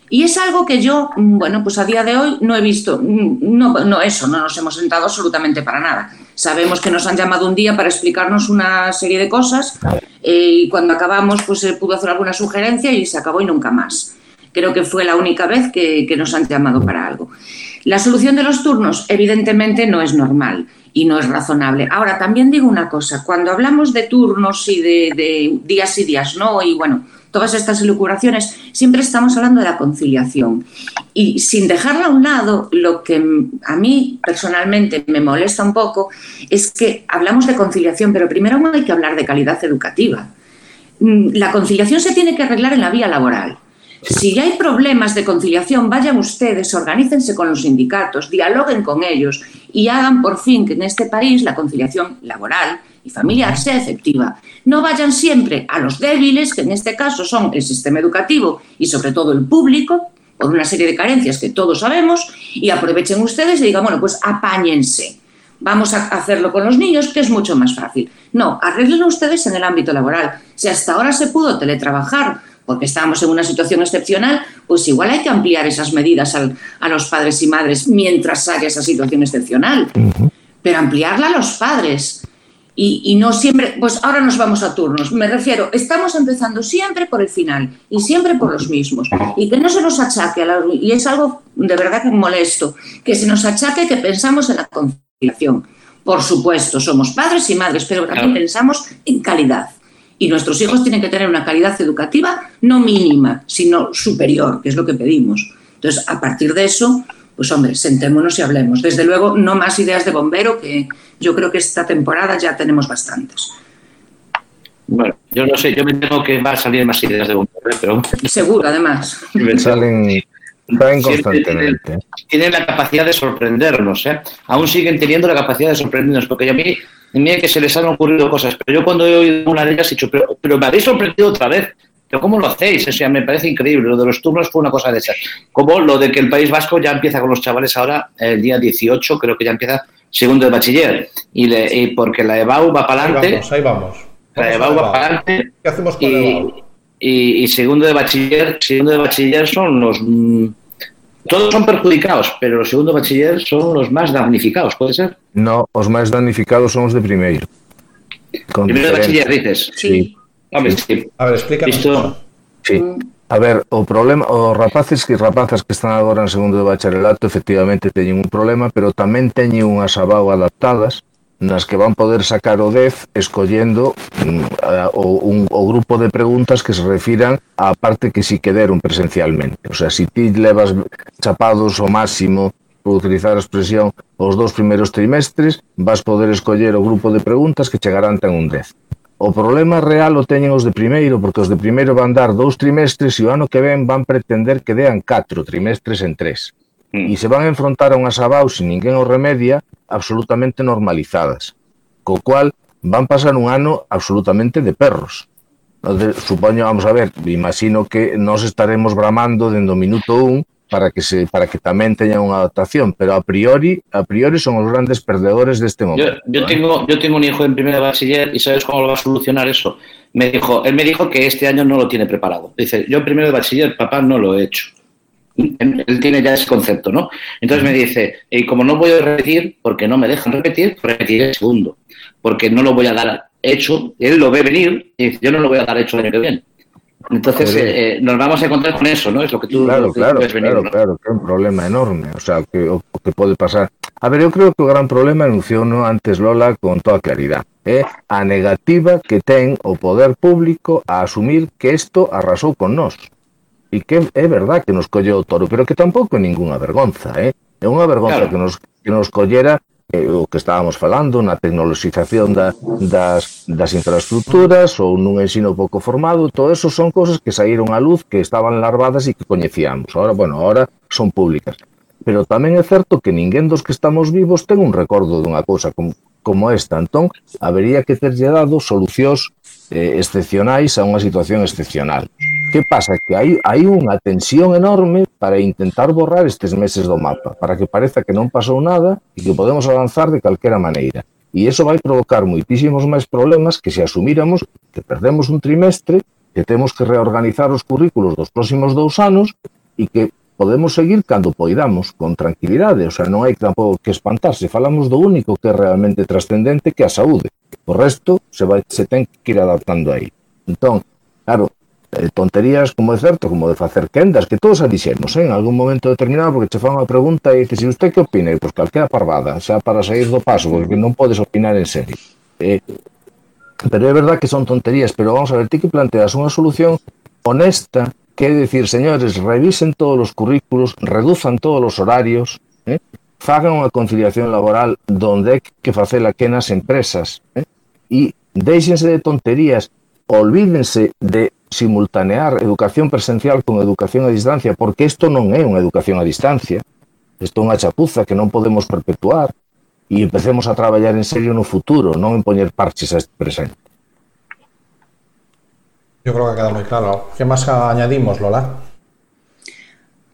Y es algo que yo, mm, bueno, pues a día de hoy no he visto, mm, no, no eso, no nos hemos sentado absolutamente para nada. Sabemos que nos han llamado un día para explicarnos una serie de cosas eh, y cuando acabamos pues se pudo hacer alguna sugerencia y se acabó y nunca más. Creo que fue la única vez que, que nos han llamado para algo. La solución de los turnos, evidentemente, no es normal y no es razonable. Ahora, también digo una cosa, cuando hablamos de turnos y de, días y días no, y bueno, todas estas elucubraciones, siempre estamos hablando de la conciliación. Y sin dejarla a un lado, lo que a mí personalmente me molesta un poco es que hablamos de conciliación, pero primero hay que hablar de calidad educativa. Mm, La conciliación se tiene que arreglar en la vía laboral. Si ya hay problemas de conciliación, vayan ustedes, organícense con los sindicatos, dialoguen con ellos y hagan por fin que en este país la conciliación laboral y familiar sea efectiva. No vayan siempre a los débiles, que en este caso son el sistema educativo y sobre todo el público, por una serie de carencias que todos sabemos, y aprovechen ustedes y digan, bueno, pues apáñense. Vamos a hacerlo con los niños, que es mucho más fácil. No, arreglen ustedes en el ámbito laboral. Si hasta ahora se pudo teletrabajar porque estábamos en una situación excepcional, pues igual hay que ampliar esas medidas al- a los padres y madres mientras haya esa situación excepcional. Pero ampliarla a los padres. Y, y no siempre, pues ahora nos vamos a turnos. Me refiero, estamos empezando siempre por el final y siempre por los mismos. Y que no se nos achaque, a la- y es algo de verdad que molesto, que se nos achaque que pensamos en la conciliación. Por supuesto, somos padres y madres, pero también Claro. pensamos en calidad. Y nuestros hijos tienen que tener una calidad educativa no mínima, sino superior, que es lo que pedimos. Entonces, a partir de eso, pues hombre, sentémonos y hablemos. Desde luego, no más ideas de bombero, que yo creo que esta temporada ya tenemos bastantes. Bueno, yo no sé, yo me tengo que va a salir más ideas de bombero, ¿eh? pero Seguro, además. Salen, salen Constantemente. tienen la capacidad de sorprendernos, ¿eh? Aún siguen teniendo la capacidad de sorprendernos, porque a mí, a mí es que se les han ocurrido cosas, pero yo cuando he oído una de ellas he dicho, pero, pero me habéis sorprendido otra vez. Pero ¿cómo lo hacéis? O sea, me parece increíble. Lo de los turnos fue una cosa de esas. Como lo de que el País Vasco ya empieza con los chavales ahora, el día 18, creo que ya empieza segundo de bachiller. Y, le- y porque la EBAU va para Ahí adelante, vamos, ahí vamos. la EBAU va la para EBAU. adelante ¿Qué hacemos con la y, EBAU? y- y segundo de bachiller, segundo de bachiller son los mm, todos son perjudicados, pero los segundo bachiller son los más damnificados, ¿puede ser? No, os máis damnificados son os de primeiro. Con primeiro bachiller dices? Sí. Hombre, sí. A ver, explícanos. Isto... Sí. A ver, o problema, os rapaces que rapazas que están agora en segundo de bacharelato efectivamente teñen un problema, pero tamén teñen unhas abao adaptadas nas que van poder sacar o 10 escollendo uh, o, un, o grupo de preguntas que se refiran á parte que si quederon presencialmente. O sea, si ti levas chapados o máximo por utilizar a expresión os dos primeiros trimestres, vas poder escoller o grupo de preguntas que chegarán ten un 10. O problema real o teñen os de primeiro, porque os de primeiro van dar dous trimestres e o ano que ven van pretender que dean catro trimestres en tres. Mm. E se van a enfrontar a unhas abaus sin ninguén o remedia absolutamente normalizadas. Co cual van pasar un ano absolutamente de perros. Supoño, vamos a ver, imagino que nos estaremos bramando dende o minuto un para que se para que tamén teñan unha adaptación, pero a priori a priori son os grandes perdedores deste Yo, momento. yo ¿eh? tengo, yo tengo un hijo en primero de bachiller y ¿sabes cómo lo va a solucionar eso? Me dijo, él me dijo que este año no lo tiene preparado. Dice, yo en primero de bachiller, papá, no lo he hecho. Él tiene ya ese concepto, ¿no? Entonces me dice, y como no voy a repetir, porque no me dejan repetir, repetiré el segundo. Porque no lo voy a dar hecho, él lo ve venir y dice, yo no lo voy a dar hecho el año que viene. Entonces eh, eh, nos vamos a encontrar con eso, ¿no? Es lo que tú, Claro, lo que claro, ves venir, claro, ¿no? claro, que é un problema enorme, o sea, que o, o que pode pasar. A ver, eu creo que o gran problema anunciouno antes Lola con toda claridade, é a negativa que ten o poder público a asumir que isto arrasou con nós. e que é verdad que nos colleu o toro, pero que tampouco é ninguna vergonza, eh? É unha vergonza claro. que nos que nos collera eh, o que estábamos falando na tecnoloxización da, das, das infraestructuras ou nun ensino pouco formado, todo eso son cousas que saíron á luz, que estaban larvadas e que coñecíamos. Ahora, bueno, ahora son públicas. Pero tamén é certo que ninguén dos que estamos vivos ten un recordo dunha cousa como, como esta. Entón, habería que terlle dado solucións eh, excepcionais a unha situación excepcional. Que pasa? Que hai, hai unha tensión enorme para intentar borrar estes meses do mapa, para que pareza que non pasou nada e que podemos avanzar de calquera maneira. E iso vai provocar moitísimos máis problemas que se asumíramos que perdemos un trimestre, que temos que reorganizar os currículos dos próximos dous anos e que podemos seguir cando poidamos, con tranquilidade, o sea, non hai tampouco que espantarse, falamos do único que é realmente trascendente que é a saúde. O resto se, vai, se ten que ir adaptando aí. Entón, claro, eh, tonterías como é certo, como de facer quendas, que todos a dixemos, eh, en algún momento determinado, porque che fan unha pregunta e dices, usted que opina? E, pois, calquera parvada, xa para sair do paso, porque non podes opinar en serio. Eh, pero é verdad que son tonterías, pero vamos a ver, ti que planteas unha solución honesta Quer decir, señores, revisen todos os currículos, reduzan todos os horarios, eh? fagan unha conciliación laboral donde hai que facela que nas empresas. Eh? E deixense de tonterías, olvídense de simultanear educación presencial con educación a distancia, porque isto non é unha educación a distancia. Isto é unha chapuza que non podemos perpetuar e empecemos a traballar en serio no futuro, non en poñer parches a este presente. Yo creo que ha quedado muy claro. ¿Qué más añadimos, Lola?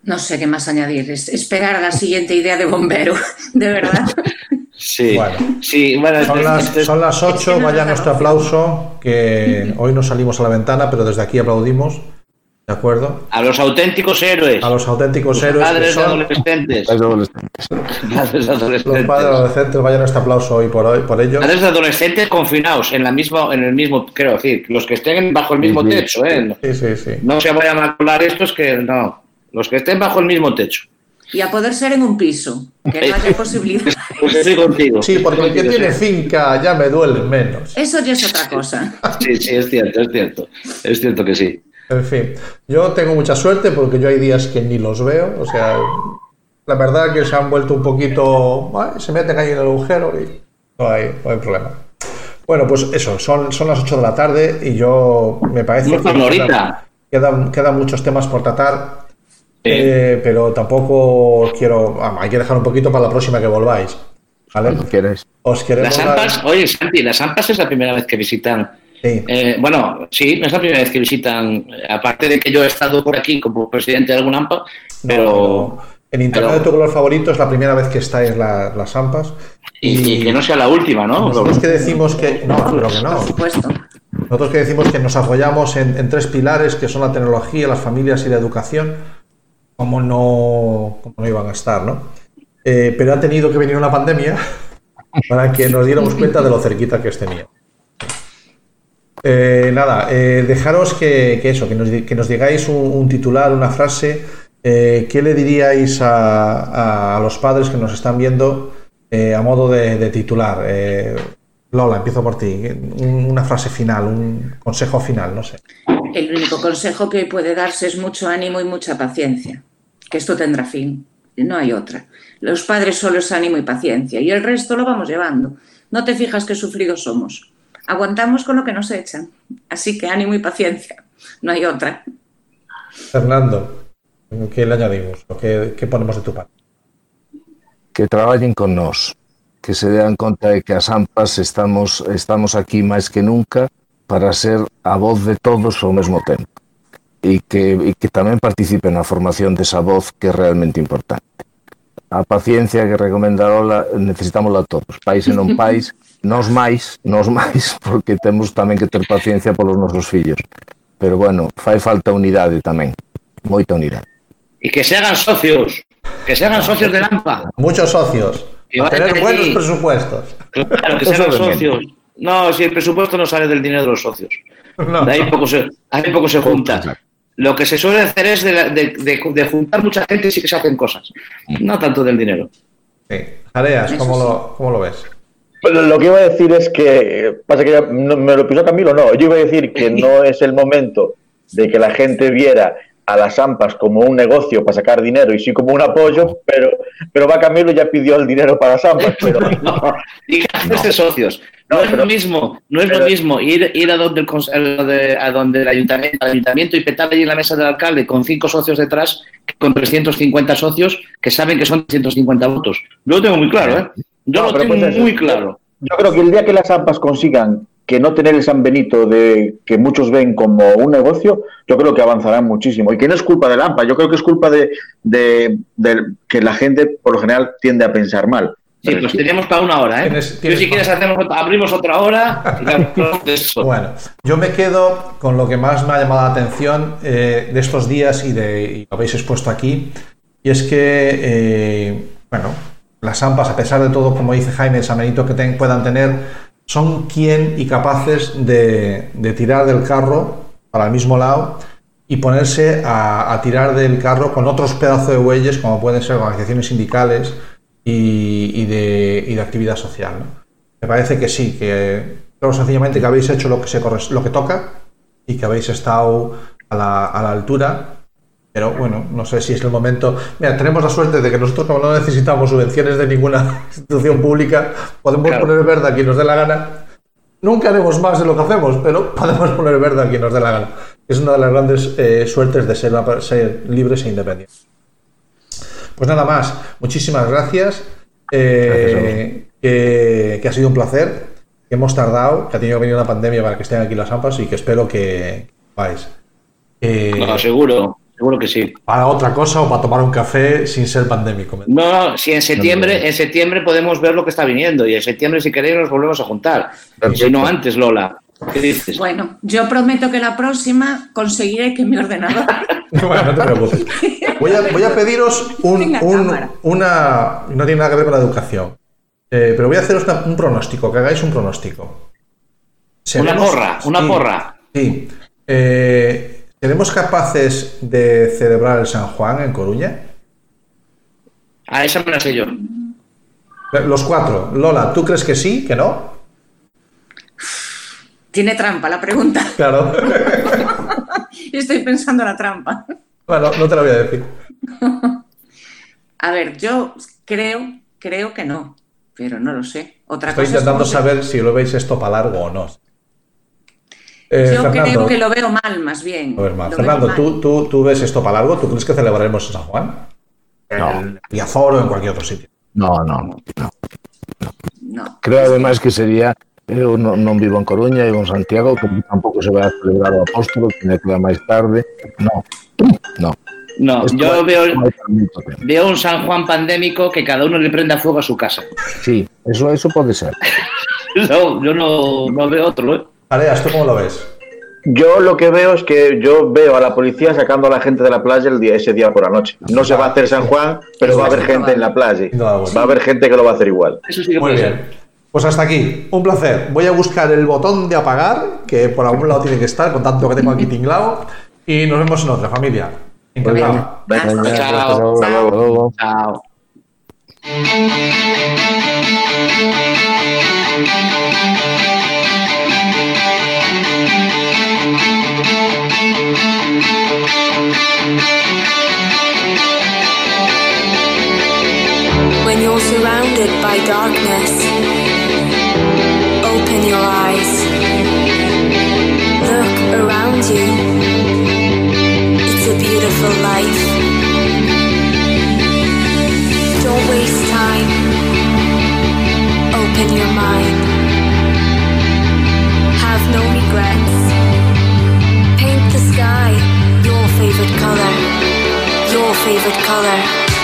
No sé qué más añadir. Es esperar a la siguiente idea de bombero, de verdad. Sí, Bueno. sí, bueno, Son entonces- las, son las 8, Es que no vaya nuestro aplauso, que hoy no salimos a la ventana, pero desde aquí aplaudimos, ¿de acuerdo? a los auténticos héroes, A los auténticos los héroes padres de son adolescentes,Ais adolescentes. padres de los adolescentes. padres adolescentes, vaya nuestro aplauso hoy por hoy por ellos. Padres de adolescentes confinados en la misma, en el mismo, quiero decir, los que estén bajo el mismo Sí, techo, ¿eh? Sí, sí, sí. No se vayan a colar estos que no, los que estén bajo el mismo techo. Y a poder ser en un piso, que no haya posibilidad. Pues estoy contigo. Sí, porque el que tiene finca ya me duele menos. Eso ya es otra cosa. Sí, sí, es cierto, es cierto. Es cierto que sí. En fin, yo tengo mucha suerte porque yo hay días que ni los veo, o sea, la verdad que se han vuelto un poquito, ay, se meten ahí en el agujero y no hay, no hay problema. Bueno, pues eso, son, son las 8 de la tarde y yo me parece son ahorita. quedan, quedan muchos temas por tratar, Sí. eh, pero tampoco quiero, ah, hay que dejar un poquito para la próxima que volváis. ¿Vale? Os queremos Las dar- AMPAs, oye, Santi, las AMPAs es la primera vez que visitan. Sí. eh, bueno, sí, es la primera vez que visitan, aparte de que yo he estado por aquí como presidente de algún AMPA, pero. No, en Internet pero- de tu color favorito es la primera vez que estáis la- las AMPAs. y, y que no sea la última, ¿no? Nosotros que decimos que. No, pero que no. Por supuesto. Nosotros que decimos que nos apoyamos en, en tres pilares que son la tecnología, las familias y la educación, ¿cómo no, cómo no iban a estar, no? Eh, pero ha tenido que venir una pandemia para que nos diéramos cuenta de lo cerquita que tenía. Eh, nada, eh, dejaros que, eso, que nos, que nos digáis un, titular, una frase. eh, ¿Qué le diríais a, los padres que nos están viendo eh, a modo de, titular? Lola, empiezo por ti. Un- una frase final, un consejo final, no sé. El único consejo que puede darse es mucho ánimo y mucha paciencia, que esto tendrá fin. no hay otra. Los padres solo es ánimo y paciencia y el resto lo vamos llevando. No te fijas qué sufridos somos. Aguantamos con lo que nos echan. Así que ánimo y paciencia. No hay otra. Fernando, ¿qué le añadimos? ¿O qué, qué ponemos de tu parte? que traballen con nós, que se dean conta de que as AMPAs estamos, estamos aquí máis que nunca para ser a voz de todos ao mesmo tempo e que, e que tamén participen na formación desa voz que é realmente importante. a paciencia que recomenda necesitamos necesitámola todos, pais e non pais, nós máis, nós máis, porque temos tamén que ter paciencia polos nosos fillos. Pero bueno, fai falta unidade tamén, moita unidade. E que se hagan socios, que se hagan socios de Lampa. Muchos socios. Que a tener buenos presupuestos. Claro, que se hagan socios. No, si el presupuesto no sale del dinero de los socios. No. De ahí poco se, ahí poco se junta. Lo que se suele hacer es de, la- de- de- de juntar mucha gente y sí que se hacen cosas. No tanto del dinero. Sí. Jareas, ¿cómo sí. lo, ¿cómo lo ves? Lo, lo que iba a decir es que, pasa que ya no- me lo pisó Camilo, no, yo iba a decir que no es el momento de que la gente viera a las AMPAs como un negocio para sacar dinero y sí como un apoyo, pero, pero va Camilo ya pidió el dinero para las AMPAs, pero No, y que hacerse socios. No, es pero- lo mismo, no es lo mismo ir, ir a donde el, a donde, a donde el ayuntamiento, y petar allí en la mesa del alcalde con cinco socios detrás, que con 350 socios que saben que son 350 votos. Yo lo tengo muy claro, ¿eh? Yo No, lo tengo pues muy claro. yo creo que el día que las AMPAs consigan que no tener el San Benito de que muchos ven como un negocio, yo creo que avanzarán muchísimo. Y que no es culpa del AMPA, yo creo que es culpa de, de- de que la gente por lo general tiende a pensar mal. Sí, pues tenemos para una hora, ¿eh? Tienes- Yo tienes si quieres hacemos, abrimos otra hora y. Bueno, yo me quedo con lo que más me ha llamado la atención eh, de estos días y, de, y lo habéis expuesto aquí, y es que, eh, bueno, las AMPAs, a pesar de todo, como dice Jaime, el sabenito que ten- puedan tener, son quien y capaces de, de tirar del carro para el mismo lado y ponerse a, a tirar del carro con otros pedazos de bueyes, como pueden ser organizaciones sindicales y, y de, y de actividad social. ¿no? Me parece que sí, que creo sencillamente que habéis hecho lo que, se corres- lo que toca y que habéis estado a la, a la altura. Pero bueno, no sé si es el momento. Mira, tenemos la suerte de que nosotros, como no necesitamos subvenciones de ninguna institución pública, podemos Claro. poner verde a quien nos dé la gana. Nunca haremos más de lo que hacemos, pero podemos poner verde a quien nos dé la gana. Es una de las grandes eh, suertes de ser, ser libres e independientes. Pues nada más, muchísimas gracias. Eh, que, que ha sido un placer, que hemos tardado, que ha tenido que venir una pandemia para que estén aquí las AMPAs y que espero que vais. Eh, No, seguro, seguro que sí. para otra cosa o para tomar un café sin ser pandémico. No, no, si en septiembre, en septiembre podemos ver lo que está viniendo y en septiembre si queréis nos volvemos a juntar. Si no antes, Lola. ¿Qué dices? Bueno, yo prometo que la próxima conseguiré que mi ordenador. Bueno, no te preocupes. Voy a, voy a pediros un, una. No tiene nada que ver con la educación. Eh, pero voy a haceros una- un pronóstico, que hagáis un pronóstico. Una ¿Seremos- porra, una sí, porra. Sí. Eh, ¿Seremos capaces de celebrar el San Juan en Coruña? A esa me la sé yo. Los cuatro. Lola, ¿tú crees que sí? ¿Que no? Tiene trampa la pregunta. Claro. Estoy pensando en la trampa. bueno, no te lo voy a decir. A ver, yo creo, creo que no, pero no lo sé. Otra Estoy cosa intentando saber si lo veis esto para largo o no. Eh, Yo Fernando, creo que lo veo mal, más bien. veo Fernando, mal. ¿tú, tú, tú ves esto para largo? ¿Tú crees que celebraremos en San Juan? No. En Piazor o en cualquier otro sitio. No, no, no. No. Creo además que sería eu non, non vivo en Coruña, vivo en Santiago, que tampouco se vai a celebrar o apóstolo, que me queda máis tarde. No, no. No, Esto yo veo, un San Juan pandémico que cada uno le prenda fuego a su casa. Sí, eso, eso pode ser. No, yo no, no veo otro, ¿eh? Areas, ¿tú cómo lo ves? Yo lo que veo es que yo veo a la policía sacando a la gente de la playa el día, ese día por la noche. No se va a hacer San Juan, pero va a haber gente en la playa. Va a haber gente que lo va a hacer igual. Eso sí que Muy puede bien. ser. Pues hasta aquí, un placer. Voy a buscar el botón de apagar, que por algún lado tiene que estar, con tanto que tengo aquí tinglado. Y nos vemos en otra familia. Encantado. Venga, Chao. hasta luego, hasta luego. Chao. darkness. It's a beautiful life. Don't waste time. Open your mind. Have no regrets. Paint the sky your favorite color. Your favorite color.